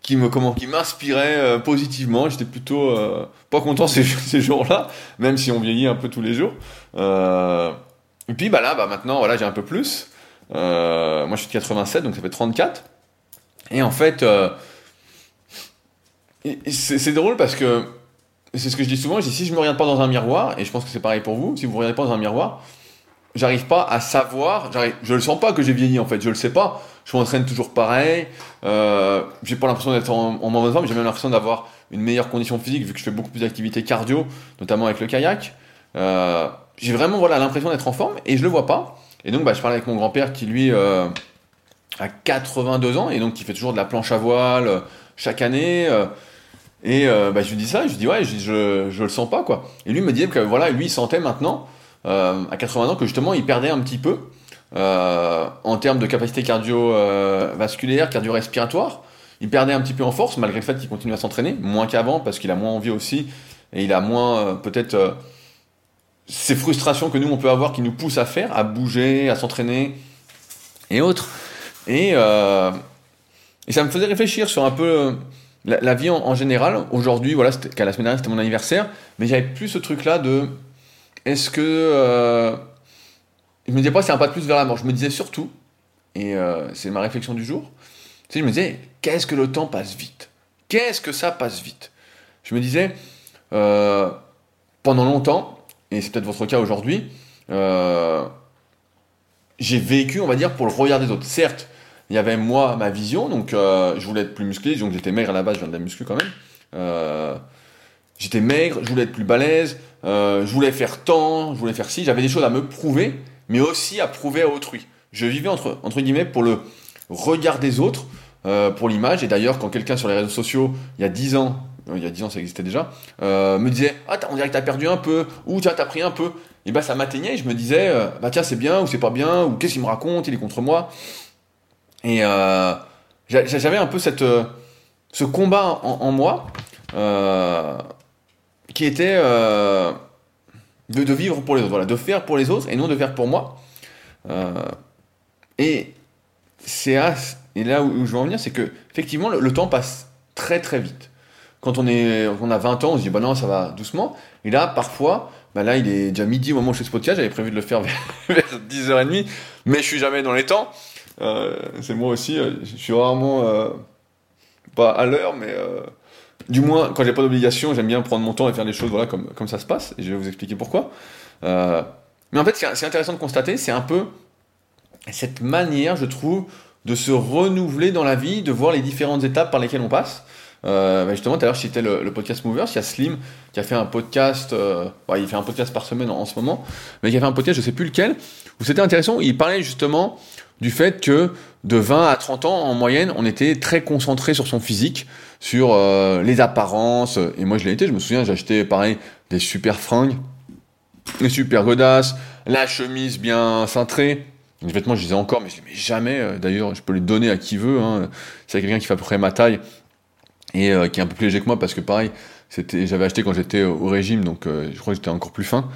[SPEAKER 1] qui me comment qui m'inspirait euh, positivement j'étais plutôt euh, pas content ces, jours-là même si on vieillit un peu tous les jours et puis bah là bah maintenant voilà j'ai un peu plus moi je suis de 87 donc ça fait 34 et en fait c'est drôle parce que c'est ce que je dis souvent, je dis si je me regarde pas dans un miroir, et je pense que c'est pareil pour vous, si vous ne regardez pas dans un miroir, j'arrive pas à savoir, je le sens pas que j'ai vieilli en fait, je le sais pas, je m'entraîne toujours pareil, euh, j'ai pas l'impression d'être en, en mauvaise forme, j'ai même l'impression d'avoir une meilleure condition physique vu que je fais beaucoup plus d'activités cardio, notamment avec le kayak. Euh, j'ai vraiment voilà l'impression d'être en forme et je le vois pas. Et donc bah, je parlais avec mon grand-père qui lui euh, a 82 ans et donc qui fait toujours de la planche à voile euh, chaque année. Euh, et euh, bah, je lui dis ça, je lui dis ouais, je, je, le sens pas quoi. Et lui me disait que voilà, lui il sentait maintenant à 80 ans que justement il perdait un petit peu euh, en termes de capacité cardiovasculaire, cardio-respiratoire. Il perdait un petit peu en force malgré le fait qu'il continue à s'entraîner, moins qu'avant parce qu'il a moins envie aussi et il a moins euh, peut-être euh, ces frustrations que nous on peut avoir qui nous poussent à faire, à bouger, à s'entraîner et autres. Et, euh, ça me faisait réfléchir sur un peu la, vie en, général, aujourd'hui, voilà, qu'à la semaine dernière c'était mon anniversaire, mais j'avais plus ce truc-là de est-ce que. Euh, je me disais pas c'est un pas de plus vers la mort, je me disais surtout, et euh, c'est ma réflexion du jour, sais, je me disais qu'est-ce que le temps passe vite? Qu'est-ce que ça passe vite? Je me disais, euh, pendant longtemps, et c'est peut-être votre cas aujourd'hui, euh, j'ai vécu, on va dire, pour le regard des autres. Certes, il y avait moi ma vision, donc je voulais être plus musclé, donc j'étais maigre à la base, je viens de la muscu quand même. Euh, j'étais maigre, je voulais être plus balèze, euh, je voulais faire tant, je voulais faire ci, j'avais des choses à me prouver, mais aussi à prouver à autrui. Je vivais entre, entre guillemets pour le regard des autres, euh, pour l'image, et d'ailleurs quand quelqu'un sur les réseaux sociaux, il y a 10 ans, il y a 10 ans ça existait déjà, me disait Ah, on dirait que t'as perdu un peu, ou tu t'as pris un peu. Et bah ça m'atteignait, je me disais Bah tiens, c'est bien, ou c'est pas bien, ou qu'est-ce qu'il me raconte, il est contre moi. Et j'avais un peu cette, ce combat en, moi qui était de, vivre pour les autres, voilà, de faire pour les autres et non de faire pour moi. et c'est là où je veux en venir, c'est que effectivement le, temps passe très très vite. Quand on, a 20 ans, on se dit bah non, ça va doucement. Et là, parfois, bah là, il est déjà midi au moment où je fais ce podcast. J'avais prévu de le faire vers, 10h30, mais je suis jamais dans les temps. Euh, c'est moi aussi, euh, je suis rarement euh, pas à l'heure, mais du moins quand j'ai pas d'obligation, j'aime bien prendre mon temps et faire les choses voilà comme, comme ça se passe. Et je vais vous expliquer pourquoi. mais en fait, c'est intéressant de constater, c'est un peu cette manière, je trouve, de se renouveler dans la vie, de voir les différentes étapes par lesquelles on passe. Euh, bah, justement, tout à l'heure, je citais le, podcast Movers. Il y a Slim qui a fait un podcast. Euh, il fait un podcast par semaine en, ce moment, mais il a fait un podcast, je sais plus lequel, où c'était intéressant. Il parlait justement du fait que de 20 à 30 ans, en moyenne, on était très concentré sur son physique, sur euh, les apparences. Et moi, je l'ai été. Je me souviens, acheté pareil des super fringues, des super godasses, la chemise bien cintrée. Les vêtements, je les ai encore, mais je les jamais. Euh, d'ailleurs, je peux les donner à qui veut. Hein. C'est quelqu'un qui fait à peu près ma taille et euh, qui est un peu plus léger que moi parce que pareil, j'avais acheté quand j'étais au régime, donc je crois que j'étais encore plus fin.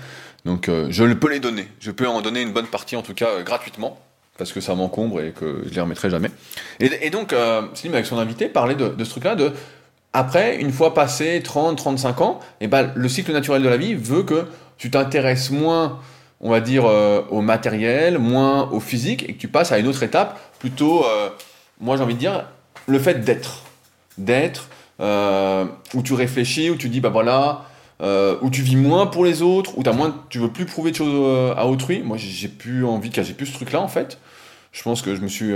[SPEAKER 1] Donc je peux les donner. Je peux en donner une bonne partie, en tout cas gratuitement, parce que ça m'encombre et que je les remettrai jamais. Et, donc, Slim, avec son invité, parlait de, ce truc-là, de après, une fois passé 30, 35 ans, et eh ben, le cycle naturel de la vie veut que tu t'intéresses moins on va dire, euh, au matériel, moins au physique, et que tu passes à une autre étape, plutôt, euh, moi j'ai envie de dire, le fait d'être. D'être, euh, où tu réfléchis, où tu dis, bah voilà, où tu vis moins pour les autres, où as moins, tu veux plus prouver de choses à autrui. Moi j'ai plus envie, j'ai plus ce truc-là en fait. Je pense que je me suis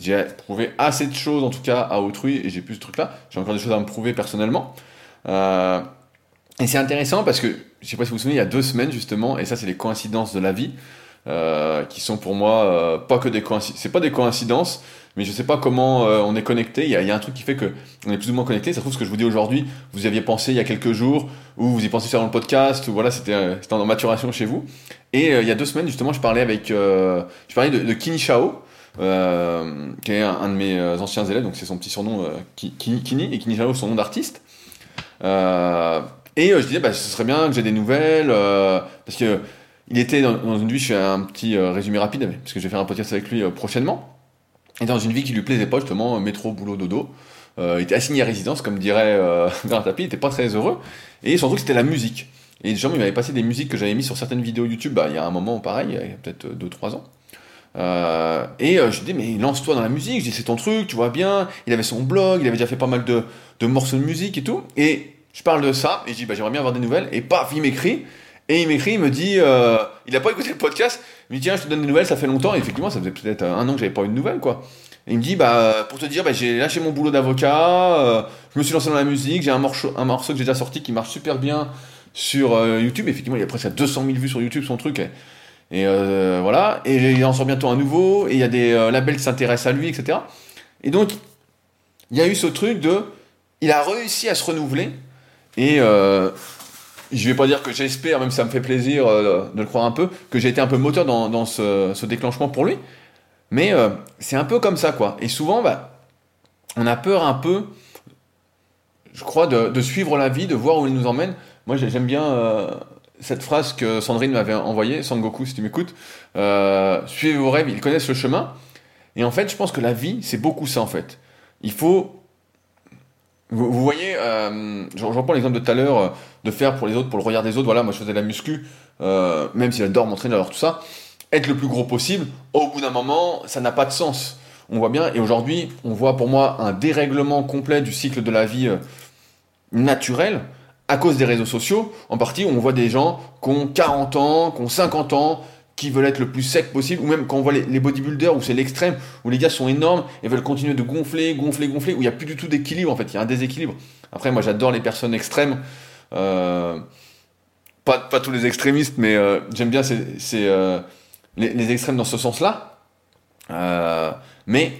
[SPEAKER 1] j'ai prouvé assez de choses en tout cas à autrui et j'ai plus ce truc-là. J'ai encore des choses à me prouver personnellement. et c'est intéressant parce que je sais pas si vous vous souvenez, il y a deux semaines justement, et ça c'est les coïncidences de la vie, euh, qui sont pour moi euh, pas que des coïncidences. C'est pas des coïncidences, mais je sais pas comment euh, on est connecté. Il y, a, un truc qui fait que on est plus ou moins connecté. Ça trouve ce que je vous dis aujourd'hui, vous y aviez pensé il y a quelques jours, ou vous y pensez dans le podcast, ou voilà, c'était en maturation chez vous. Et il y a deux semaines justement, je parlais avec, je parlais de, de Kini Shao. qui est un, de mes anciens élèves, donc c'est son petit surnom Kini, et Kini Shao son nom d'artiste. Et euh, je disais, bah, ce serait bien que j'ai des nouvelles, euh, parce que il était dans, une vie, je fais un petit euh, résumé rapide, parce que je vais faire un podcast avec lui prochainement, et dans une vie qui lui plaisait pas, justement, métro, boulot, dodo. il était assigné à résidence, comme dirait euh, Tapis, il était pas très heureux, et son truc c'était la musique. Et genre, il m'avait passé des musiques que j'avais mis sur certaines vidéos YouTube, bah, il y a un moment pareil, il y a peut-être 2-3 ans. Euh, et euh, je dis mais lance-toi dans la musique, je dis c'est ton truc, tu vois bien. Il avait son blog, il avait déjà fait pas mal de, de morceaux de musique et tout. Et je parle de ça et je dis bah, j'aimerais bien avoir des nouvelles et paf il m'écrit et il m'écrit il me dit euh, il a pas écouté le podcast. Il me dit tiens je te donne des nouvelles ça fait longtemps. Et effectivement ça faisait peut-être un an que j'avais pas eu de nouvelles quoi. Et il me dit bah pour te dire bah, j'ai lâché mon boulot d'avocat euh, je me suis lancé dans la musique j'ai un morceau un morceau que j'ai déjà sorti qui marche super bien sur euh, YouTube. Effectivement il a presque 200 000 vues sur YouTube son truc. Et, voilà. Et il en sort bientôt un nouveau. Et il y a des labels qui s'intéressent à lui etc et donc il y a eu ce truc de il a réussi à se renouveler. Et euh, je vais pas dire que j'espère, même si ça me fait plaisir euh, de le croire un peu, que j'ai été un peu moteur dans, ce, déclenchement pour lui. Mais euh, c'est un peu comme ça, quoi. Et souvent, bah, on a peur un peu, je crois, de, suivre la vie, de voir où il nous emmène. Moi, j'aime bien euh, cette phrase que Sandrine m'avait envoyée, Sangoku, si tu m'écoutes. suivez vos rêves, ils connaissent le chemin. Et en fait, je pense que la vie, c'est beaucoup ça, en fait. Il faut vous, voyez, euh, je, reprends l'exemple de tout à l'heure, de faire pour les autres, pour le regard des autres. Voilà, moi je faisais la muscu, euh, même si j'adore m'entraîner, alors tout ça. Être le plus gros possible, au bout d'un moment, ça n'a pas de sens. On voit bien, et aujourd'hui, on voit pour moi un dérèglement complet du cycle de la vie euh, naturel à cause des réseaux sociaux. En partie, on voit des gens qui ont 40 ans, qui ont 50 ans, qui veulent être le plus sec possible, ou même quand on voit les, bodybuilders où c'est l'extrême, où les gars sont énormes et veulent continuer de gonfler, gonfler, gonfler, où il n'y a plus du tout d'équilibre en fait, il y a un déséquilibre. Après, moi j'adore les personnes extrêmes, pas, pas tous les extrémistes, mais euh, j'aime bien ces, euh, les, les, extrêmes dans ce sens-là. mais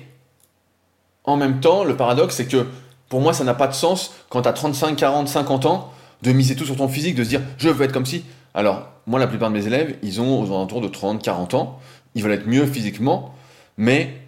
[SPEAKER 1] en même temps, le paradoxe c'est que pour moi, ça n'a pas de sens quand tu as 35, 40, 50 ans de miser tout sur ton physique, de se dire je veux être comme si. Alors, moi, la plupart de mes élèves, ils ont aux alentours de 30, 40 ans, ils veulent être mieux physiquement, mais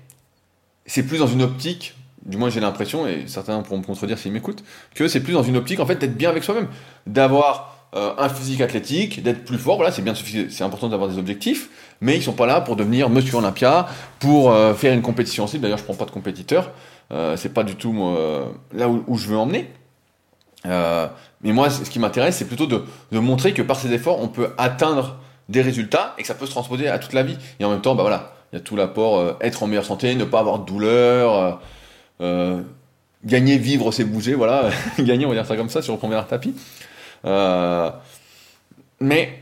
[SPEAKER 1] c'est plus dans une optique, du moins j'ai l'impression, et certains pourront me contredire s'ils m'écoutent, que c'est plus dans une optique en fait d'être bien avec soi-même, d'avoir euh, un physique athlétique, d'être plus fort, voilà, c'est bien, c'est important d'avoir des objectifs, mais ils sont pas là pour devenir Monsieur Olympia, pour euh, faire une compétition aussi. D'ailleurs, je prends pas de compétiteur, euh, c'est pas du tout là où, je veux emmener. mais moi, ce qui m'intéresse, c'est plutôt de, de, montrer que par ces efforts, on peut atteindre des résultats et que ça peut se transposer à toute la vie. Et en même temps, bah voilà, il y a tout l'apport, être en meilleure santé, ne pas avoir de douleur, gagner, vivre, c'est bouger, voilà, gagner, on va dire ça comme ça, on reprend bien tapis. Euh, mais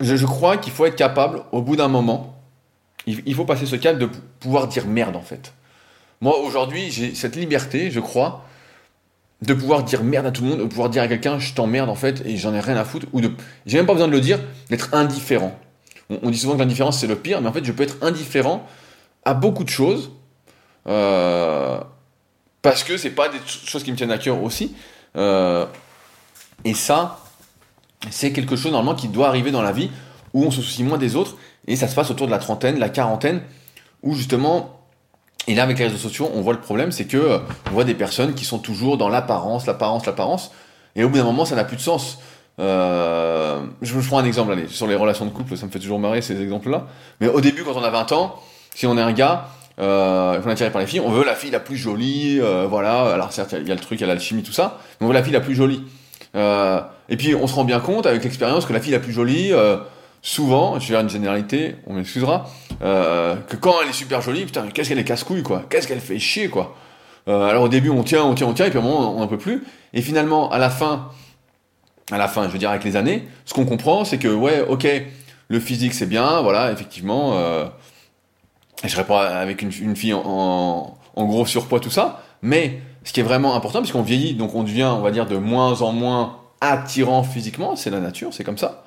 [SPEAKER 1] je, crois qu'il faut être capable, au bout d'un moment, il, faut passer ce cap de pouvoir dire merde en fait. Moi aujourd'hui, j'ai cette liberté, je crois, de pouvoir dire merde à tout le monde, de pouvoir dire à quelqu'un je t'emmerde en fait et j'en ai rien à foutre, ou de, j'ai même pas besoin de le dire, d'être indifférent. On, dit souvent que l'indifférence c'est le pire, mais en fait je peux être indifférent à beaucoup de choses euh, parce que c'est pas des choses qui me tiennent à cœur aussi. Euh, et ça, c'est quelque chose normalement qui doit arriver dans la vie où on se soucie moins des autres. Et ça se passe autour de la trentaine, la quarantaine, où justement, et là avec les réseaux sociaux, on voit le problème, c'est que euh, on voit des personnes qui sont toujours dans l'apparence, l'apparence, l'apparence, et au bout d'un moment, ça n'a plus de sens. Euh, je vous prends un exemple, allez, sur les relations de couple, ça me fait toujours marrer ces exemples-là. Mais au début, quand on a 20 ans, si on est un gars, euh, est attiré par les filles, on veut la fille la plus jolie, euh, voilà. Alors certes, il y a le truc, il y a l'alchimie, tout ça, mais on veut la fille la plus jolie. Euh, et puis on se rend bien compte avec l'expérience que la fille la plus jolie, euh, souvent, je vais faire une généralité, on m'excusera, que quand elle est super jolie, putain, qu'est-ce qu'elle est casse-couille, quoi. Qu'est-ce qu'elle fait chier, quoi. alors au début, on tient, on tient, on tient, et puis à un moment, on n'en peut plus. Et finalement, à la fin, à la fin, je veux dire avec les années, ce qu'on comprend, c'est que, ouais, ok, le physique c'est bien, voilà, effectivement, je serais pas avec une, fille en, gros surpoids, tout ça, mais ce qui est vraiment important, puisqu'on vieillit, donc on devient, on va dire, de moins en moins attirant physiquement, c'est la nature, c'est comme ça.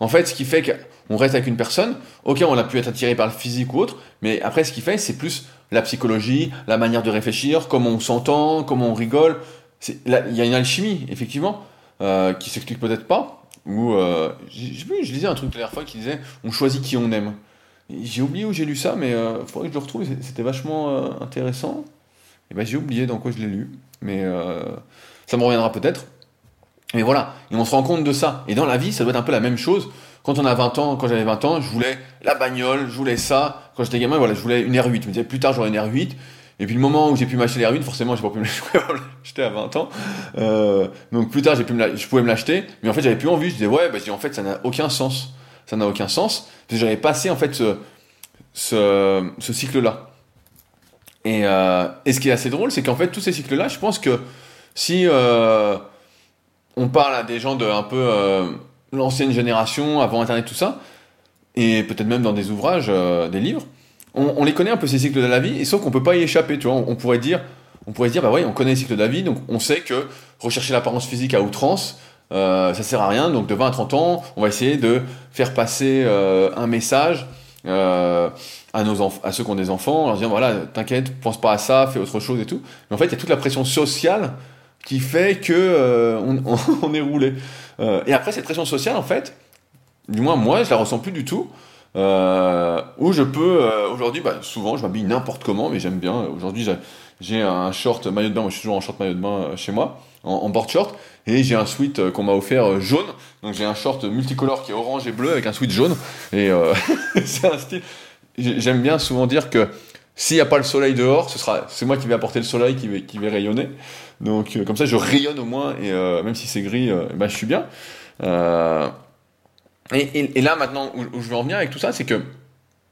[SPEAKER 1] En fait, ce qui fait qu'on reste avec une personne, ok, on a pu être attiré par le physique ou autre, mais après, ce qui fait, c'est plus la psychologie, la manière de réfléchir, comment on s'entend, comment on rigole. Il y a une alchimie, effectivement, euh, qui s'explique peut-être pas. Ou euh, je lisais un truc la dernière fois qui disait on choisit qui on aime. J'ai oublié où j'ai lu ça, mais il euh, faudrait que je le retrouve. C'était vachement euh, intéressant. Et ben, j'ai oublié dans quoi je l'ai lu, mais euh, ça me reviendra peut-être. Mais voilà, et on se rend compte de ça. Et dans la vie, ça doit être un peu la même chose. Quand on a 20 ans, quand j'avais 20 ans, je voulais la bagnole, je voulais ça. Quand j'étais gamin, voilà, je voulais une R8. Je me disais, plus tard, j'aurai une R8. Et puis le moment où j'ai pu m'acheter la R8, forcément, j'ai pas pu me l'acheter à 20 ans. Donc plus tard, j'ai pu me je pouvais me l'acheter. Mais en fait, j'avais plus envie. Je disais, ouais, bah, en fait, ça n'a aucun sens. Ça n'a aucun sens. Parce j'avais passé, en fait, ce, cycle-là. Euh, et, ce qui est assez drôle, c'est qu'en fait, tous ces cycles-là, je pense que si euh, on parle à des gens de un peu euh, l'ancienne génération, avant Internet, tout ça, et peut-être même dans des ouvrages, des livres, on, les connaît un peu ces cycles de la vie, et sauf qu'on peut pas y échapper, tu vois. On, pourrait dire, on pourrait dire, bah oui, on connaît les cycles de la vie, donc on sait que rechercher l'apparence physique à outrance, ça sert à rien. Donc de 20 à 30 ans, on va essayer de faire passer un message à, nos à ceux qui ont des enfants, en leur disant voilà, t'inquiète, pense pas à ça, fais autre chose et tout. Mais en fait, il y a toute la pression sociale qui fait que euh, on, est roulé. Euh, et après, cette pression sociale, en fait, du moins moi, je la ressens plus du tout. Euh, où je peux, aujourd'hui, bah, souvent, je m'habille n'importe comment, mais j'aime bien. Aujourd'hui, j'ai un short maillot de bain, moi je suis toujours en short maillot de bain chez moi, en, en board short, et j'ai un sweat qu'on m'a offert jaune. Donc j'ai un short multicolore qui est orange et bleu avec un sweat jaune. Et c'est un style j'aime bien souvent dire que s'il n'y a pas le soleil dehors, ce sera, c'est moi qui vais apporter le soleil qui va, qui va rayonner. Donc euh, comme ça, je rayonne au moins et euh, même si c'est gris, euh, ben, je suis bien. Et, là maintenant où, je veux en venir avec tout ça, c'est que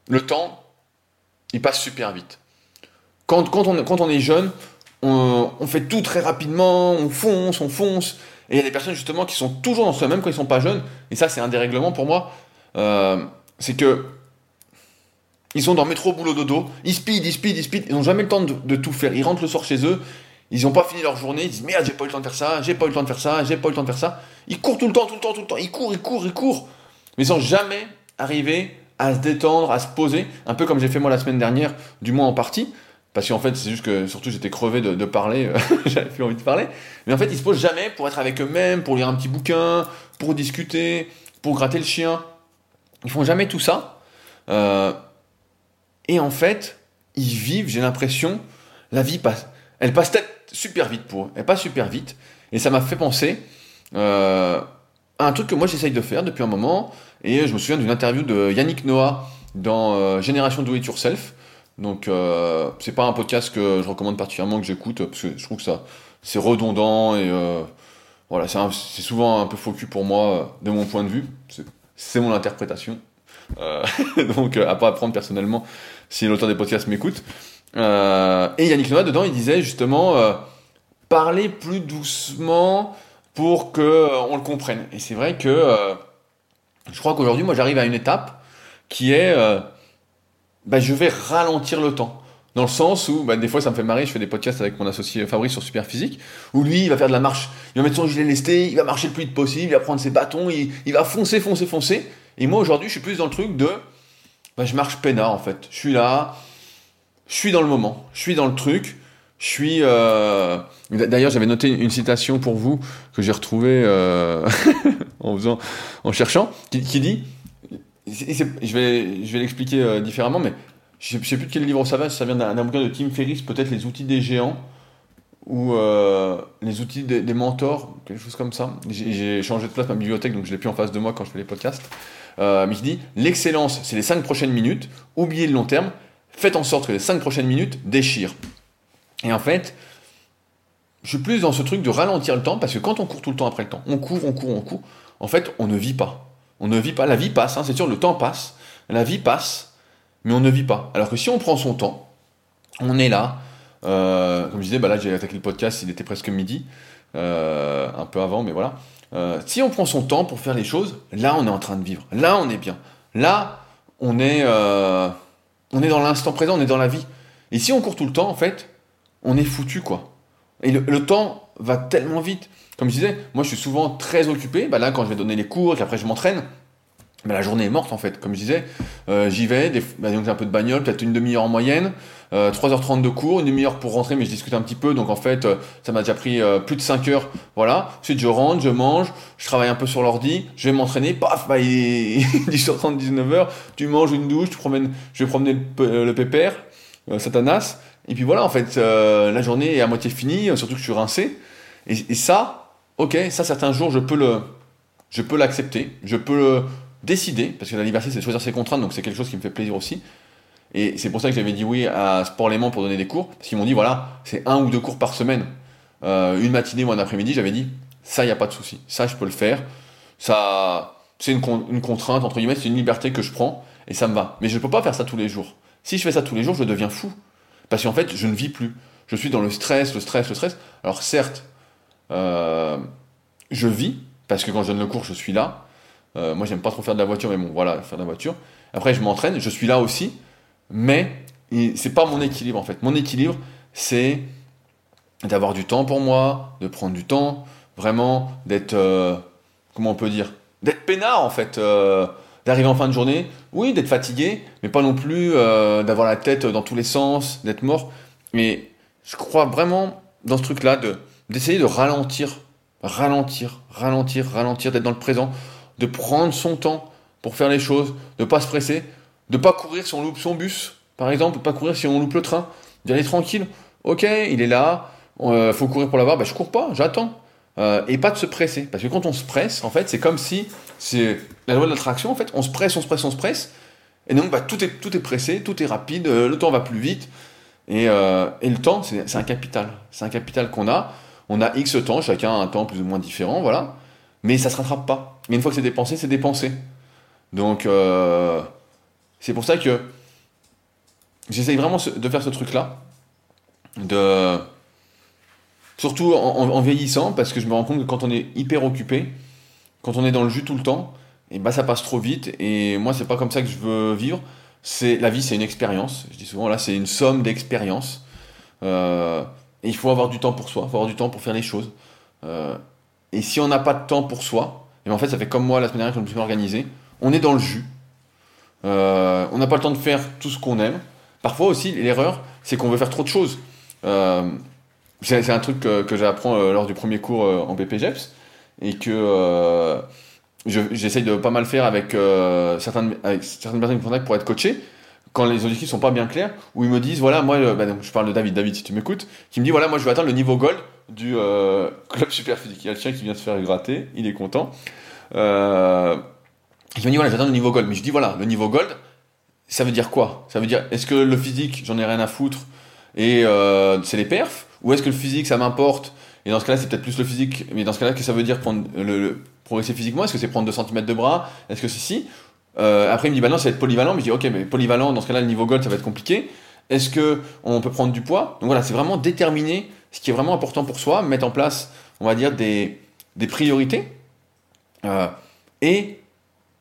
[SPEAKER 1] le temps, il passe super vite. Quand, quand, on, quand on est jeune, on, fait tout très rapidement, on fonce, on fonce. Et il y a des personnes justement qui sont toujours dans ce même quand ils sont pas jeunes. Et ça, c'est un dérèglement pour moi. c'est que ils sont dans métro, boulot, dodo. Ils speed, ils speed, ils speed. Ils n'ont jamais le temps de, tout faire. Ils rentrent le soir chez eux. Ils n'ont pas fini leur journée. Ils disent Merde, j'ai pas eu le temps de faire ça, j'ai pas eu le temps de faire ça, j'ai pas eu le temps de faire ça. Ils courent tout le temps, tout le temps, tout le temps. Ils courent, ils courent, ils courent. Mais sans jamais arriver à se détendre, à se poser. Un peu comme j'ai fait moi la semaine dernière, du moins en partie. Parce qu'en fait, c'est juste que surtout j'étais crevé de, parler, j'avais plus envie de parler. Mais en fait, ils se posent jamais pour être avec eux-mêmes, pour lire un petit bouquin, pour discuter, pour gratter le chien. Ils font jamais tout ça. Euh, et en fait, ils vivent, j'ai l'impression, la vie passe. Elle passe super vite pour eux. Elle passe super vite. Et ça m'a fait penser euh, à un truc que moi j'essaye de faire depuis un moment. Et je me souviens d'une interview de Yannick Noah dans euh, Génération Do It Yourself. Donc, euh, c'est pas un podcast que je recommande particulièrement que j'écoute parce que je trouve que ça c'est redondant et euh, voilà, c'est souvent un peu faux pour moi de mon point de vue. C'est mon interprétation. Euh, donc, à pas apprendre personnellement si l'auteur des podcasts m'écoute. et Yannick Noah, dedans, il disait justement parler plus doucement pour que on le comprenne. Et c'est vrai que je crois qu'aujourd'hui, moi, j'arrive à une étape qui est bah, je vais ralentir le temps. Dans le sens où, bah, des fois, ça me fait marrer, je fais des podcasts avec mon associé Fabrice sur Superphysique, où lui, il va faire de la marche. Il va mettre son gilet lesté, il va marcher le plus vite possible, il va prendre ses bâtons, il, il va foncer, foncer, foncer. Et moi, aujourd'hui, je suis plus dans le truc de, bah, je marche peinard, en fait. Je suis là, je suis dans le moment, je suis dans le truc, je suis... Euh... D'ailleurs, j'avais noté une citation pour vous, que j'ai retrouvée euh... en faisant, en cherchant, qui, qui dit je vais, je l'expliquer euh, différemment, mais je ne sais plus de quel livre ça va, ça vient d'un bouquin de Tim Ferriss, peut-être Les outils des géants, ou euh, Les outils des, mentors, quelque chose comme ça. J'ai changé de place ma bibliothèque, donc je l'ai plus en face de moi quand je fais les podcasts. Euh, mais il dit L'excellence, c'est les 5 prochaines minutes, oubliez le long terme, faites en sorte que les 5 prochaines minutes déchirent. Et en fait, je suis plus dans ce truc de ralentir le temps, parce que quand on court tout le temps après le temps, on court, on court, on court, en fait, on ne vit pas. On ne vit pas. La vie passe, hein, c'est sûr, le temps passe. La vie passe, mais on ne vit pas. Alors que si on prend son temps, on est là. Euh, comme je disais, bah là j'ai attaqué le podcast, il était presque midi, euh, un peu avant, mais voilà. Euh, si on prend son temps pour faire les choses, là on est en train de vivre. Là on est bien. Là on est, on est dans l'instant présent, on est dans la vie. Et si on court tout le temps, en fait, on est foutu quoi. Et le temps va tellement vite. Comme je disais, moi je suis souvent très occupé. Bah là, quand je vais donner les cours et qu'après je m'entraîne, bah, la journée est morte en fait. Comme je disais, euh, j'y vais, des, bah, donc j'ai un peu de bagnole, peut-être une demi-heure en moyenne, 3h30 euh, de cours, une demi-heure pour rentrer, mais je discute un petit peu. Donc en fait, euh, ça m'a déjà pris plus de 5 heures. Voilà. Ensuite, je rentre, je mange, je travaille un peu sur l'ordi, je vais m'entraîner. Paf, bah, il est 10h30, 19h. Tu manges une douche, tu promènes, je vais promener le, pépère, Satanas. Et puis voilà, en fait, la journée est à moitié finie, surtout que je suis rincé. et ça, ok, ça certains jours je peux le, je peux l'accepter, je peux le décider, parce que la liberté c'est choisir ses contraintes, donc c'est quelque chose qui me fait plaisir aussi. Et c'est pour ça que j'avais dit oui à Sport Léman pour donner des cours, parce qu'ils m'ont dit voilà, c'est un ou deux cours par semaine, euh, une matinée ou un après-midi, j'avais dit ça il n'y a pas de souci, ça je peux le faire, ça c'est une, une, contrainte entre guillemets, c'est une liberté que je prends et ça me va. Mais je ne peux pas faire ça tous les jours. Si je fais ça tous les jours, je deviens fou, parce qu'en fait je ne vis plus. Je suis dans le stress, le stress, le stress. Alors certes, euh, je vis, parce que quand je donne le cours, je suis là. Euh, moi, j'aime pas trop faire de la voiture, mais bon, voilà, faire de la voiture. Après, je m'entraîne, je suis là aussi, mais c'est pas mon équilibre en fait. Mon équilibre, c'est d'avoir du temps pour moi, de prendre du temps, vraiment d'être, euh, comment on peut dire, d'être peinard en fait, d'arriver en fin de journée, oui, d'être fatigué, mais pas non plus d'avoir la tête dans tous les sens, d'être mort. Mais je crois vraiment dans ce truc-là de d'essayer de ralentir, ralentir, ralentir, ralentir, d'être dans le présent, de prendre son temps pour faire les choses, de pas se presser, de pas courir si on loupe son bus, par exemple, de pas courir si on loupe le train, d'y aller tranquille. Ok, il est là, euh, faut courir pour l'avoir, bah je cours pas, j'attends. Euh, et pas de se presser, parce que quand on se presse, en fait, c'est comme si c'est la loi de l'attraction. En fait, on se presse, on se presse, on se presse, et donc bah, tout est tout est pressé, tout est rapide, euh, le temps va plus vite, et, et le temps, c'est un capital, c'est un capital qu'on a on a X temps, chacun a un temps plus ou moins différent, voilà. Mais ça se rattrape pas. Mais une fois que c'est dépensé, c'est dépensé. Donc, euh, c'est pour ça que j'essaye vraiment de faire ce truc-là. De... Surtout en, vieillissant, parce que je me rends compte que quand on est hyper occupé, quand on est dans le jus tout le temps, et bah ça passe trop vite. Et moi, c'est pas comme ça que je veux vivre. La vie, c'est une expérience. Je dis souvent là, c'est une somme d'expériences. Euh, et il faut avoir du temps pour soi, il faut avoir du temps pour faire les choses. Euh, et si on n'a pas de temps pour soi, et ben, en fait, ça fait comme moi la semaine dernière quand je me suis organisé, on est dans le jus. Euh, on n'a pas le temps de faire tout ce qu'on aime. Parfois aussi, l'erreur, c'est qu'on veut faire trop de choses. Euh, c'est un truc que, que j'apprends lors du premier cours en BPGEPS et que j'essaye de pas mal faire avec, certaines, avec certaines personnes qui me contactent pour être coaché quand les objectifs sont pas bien clairs, où ils me disent voilà moi bah, je parle de David, David si tu m'écoutes, qui me dit voilà moi je vais atteindre le niveau gold du club super physique. Il y a le chien qui vient se faire gratter, il est content. Euh, il me dit voilà j'atteins le niveau gold, mais je dis voilà le niveau gold ça veut dire quoi? Ça veut dire, est-ce que le physique, j'en ai rien à foutre et euh, c'est les perfs? Ou est-ce que le physique, ça m'importe? Et dans ce cas-là, c'est peut-être plus le physique, mais dans ce cas-là, que ça veut dire prendre le, progresser physiquement? Est-ce que c'est prendre 2 cm de bras? Est-ce que c'est si euh, Après, il me dit, bah non, ça va être polyvalent. Mais je dis, ok, mais polyvalent, dans ce cas-là, le niveau gold, ça va être compliqué. Est-ce que on peut prendre du poids? Donc voilà, c'est vraiment déterminer ce qui est vraiment important pour soi, mettre en place, on va dire, des, des priorités. Euh, et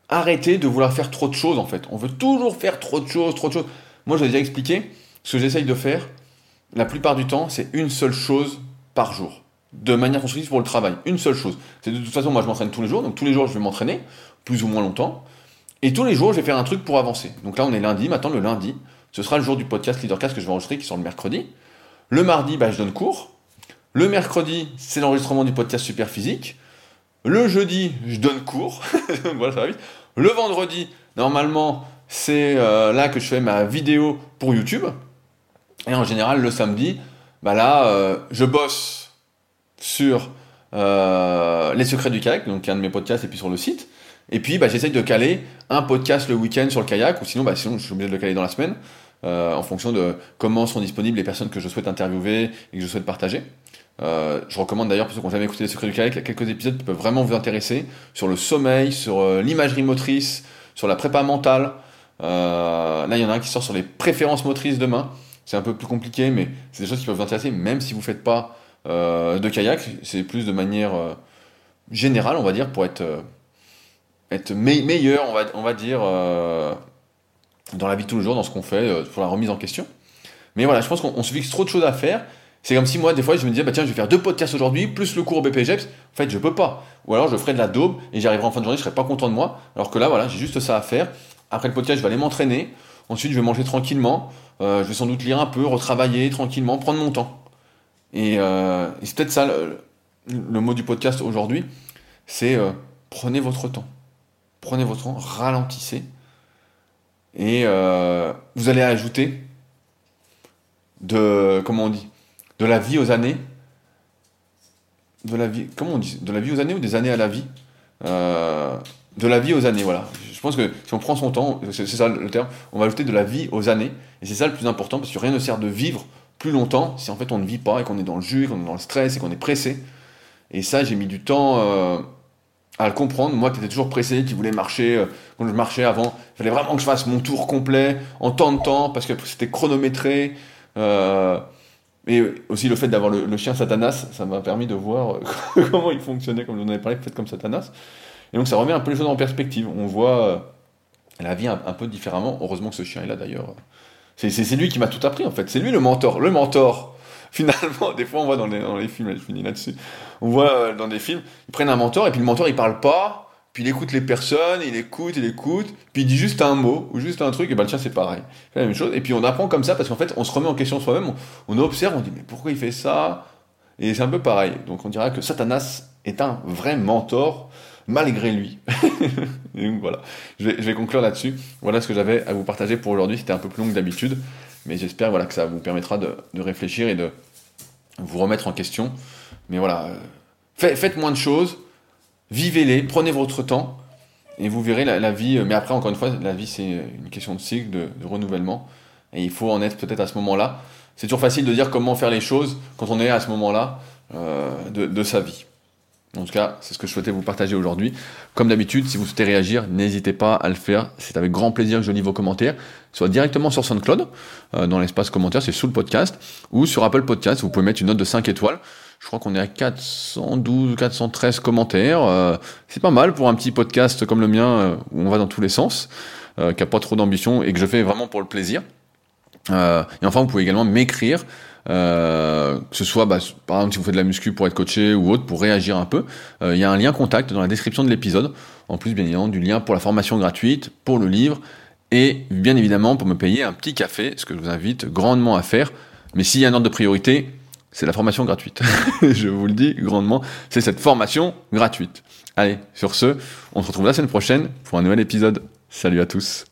[SPEAKER 1] arrêter de vouloir faire trop de choses en fait. On veut toujours faire trop de choses, trop de choses. Moi, je l'ai déjà expliqué. Ce que j'essaye de faire, la plupart du temps, c'est une seule chose par jour. De manière constructive pour le travail. Une seule chose. C'est de toute façon, moi, je m'entraîne tous les jours. Donc, tous les jours, je vais m'entraîner, plus ou moins longtemps. Et tous les jours, je vais faire un truc pour avancer. Donc là, on est lundi. Maintenant, le lundi, ce sera le jour du podcast Leadercast que je vais enregistrer, qui sort le mercredi. Le mardi, bah, je donne cours. Le mercredi, c'est l'enregistrement du podcast Super Physique. Le jeudi, je donne cours. voilà, ça va vite. Le vendredi, normalement, c'est euh, là que je fais ma vidéo pour YouTube. Et en général, le samedi, bah là, euh, je bosse sur euh, Les Secrets du kayak, donc un de mes podcasts, et puis sur le site. Et puis, bah, j'essaye de caler un podcast le week-end sur le kayak, ou sinon, bah, sinon, je suis obligé de le caler dans la semaine, en fonction de comment sont disponibles les personnes que je souhaite interviewer et que je souhaite partager. Euh, je recommande d'ailleurs, pour ceux qui n'ont jamais écouté les secrets du kayak, quelques épisodes qui peuvent vraiment vous intéresser sur le sommeil, sur euh, l'imagerie motrice, sur la prépa mentale. Euh, là, il y en a un qui sort sur les préférences motrices demain. C'est un peu plus compliqué, mais c'est des choses qui peuvent vous intéresser, même si vous ne faites pas de kayak. C'est plus de manière générale, on va dire, pour être, être meilleur, on va, on va dire, dans la vie de tous les jours, dans ce qu'on fait, pour la remise en question. Mais voilà, je pense qu'on se fixe trop de choses à faire c'est comme si moi, des fois, je me disais, bah tiens, je vais faire deux podcasts aujourd'hui, plus le cours au BPGEPS. En fait, je peux pas. Ou alors, je ferai de la daube et j'arriverai en fin de journée, je serai pas content de moi. Alors que là, voilà, j'ai juste ça à faire. Après le podcast, je vais aller m'entraîner. Ensuite, je vais manger tranquillement. Euh, je vais sans doute lire un peu, retravailler tranquillement, prendre mon temps. Et, euh, c'est peut-être ça le, mot du podcast aujourd'hui. C'est euh, prenez votre temps. Prenez votre temps, ralentissez. Et vous allez ajouter de, comment on dit, de la vie aux années. De la vie, comment on dit De la vie aux années ou des années à la vie? Euh, De la vie aux années, voilà. Je pense que si on prend son temps, c'est ça le terme, on va ajouter de la vie aux années. Et c'est ça le plus important, parce que rien ne sert de vivre plus longtemps si en fait on ne vit pas et qu'on est dans le jus, qu'on est dans le stress et qu'on est pressé. Et ça, j'ai mis du temps euh, à le comprendre. Moi qui étais toujours pressé, qui voulais marcher, euh, quand je marchais avant, il fallait vraiment que je fasse mon tour complet en temps de temps, parce que c'était chronométré. Mais aussi le fait d'avoir le, chien Satanas, ça m'a permis de voir comment il fonctionnait, comme on avait parlé, peut-être comme Satanas. Et donc ça remet un peu les choses en perspective. On voit euh, la vie un, peu différemment. Heureusement que ce chien est là d'ailleurs. C'est lui qui m'a tout appris en fait. C'est lui le mentor. Le mentor. Finalement, des fois on voit dans les, dans les films, je finis là-dessus, on voit euh, dans des films, ils prennent un mentor et puis le mentor il parle pas, puis il écoute les personnes, il écoute, il écoute, puis il dit juste un mot ou juste un truc, et ben tiens, c'est pareil. C'est la même chose. Et puis on apprend comme ça parce qu'en fait, on se remet en question soi-même, on, observe, on dit mais pourquoi il fait ça? Et c'est un peu pareil. Donc on dira que Satanas est un vrai mentor malgré lui. donc voilà, je vais, conclure là-dessus. Voilà ce que j'avais à vous partager pour aujourd'hui. C'était un peu plus long que d'habitude, mais j'espère voilà, que ça vous permettra de, réfléchir et de vous remettre en question. Mais voilà, euh, faites moins de choses, vivez-les, prenez votre temps, et vous verrez la, vie. Mais après, encore une fois, la vie, c'est une question de cycle, de, renouvellement, et il faut en être peut-être à ce moment-là. C'est toujours facile de dire comment faire les choses quand on est à ce moment-là euh, de, sa vie. En tout cas, c'est ce que je souhaitais vous partager aujourd'hui. Comme d'habitude, si vous souhaitez réagir, n'hésitez pas à le faire. C'est avec grand plaisir que je lis vos commentaires, soit directement sur SoundCloud, euh, dans l'espace commentaire, c'est sous le podcast, ou sur Apple Podcast, vous pouvez mettre une note de 5 étoiles. Je crois qu'on est à 412 ou 413 commentaires. Euh, c'est pas mal pour un petit podcast comme le mien euh, où on va dans tous les sens, euh, qui a pas trop d'ambition et que je fais vraiment pour le plaisir. et enfin, vous pouvez également m'écrire, que ce soit bah, par exemple si vous faites de la muscu pour être coaché ou autre, pour réagir un peu. Il y a un lien contact dans la description de l'épisode. En plus, bien évidemment, du lien pour la formation gratuite, pour le livre et bien évidemment pour me payer un petit café, ce que je vous invite grandement à faire. Mais s'il y a un ordre de priorité, c'est la formation gratuite. je vous le dis grandement, c'est cette formation gratuite. Allez, sur ce, on se retrouve la semaine prochaine pour un nouvel épisode. Salut à tous.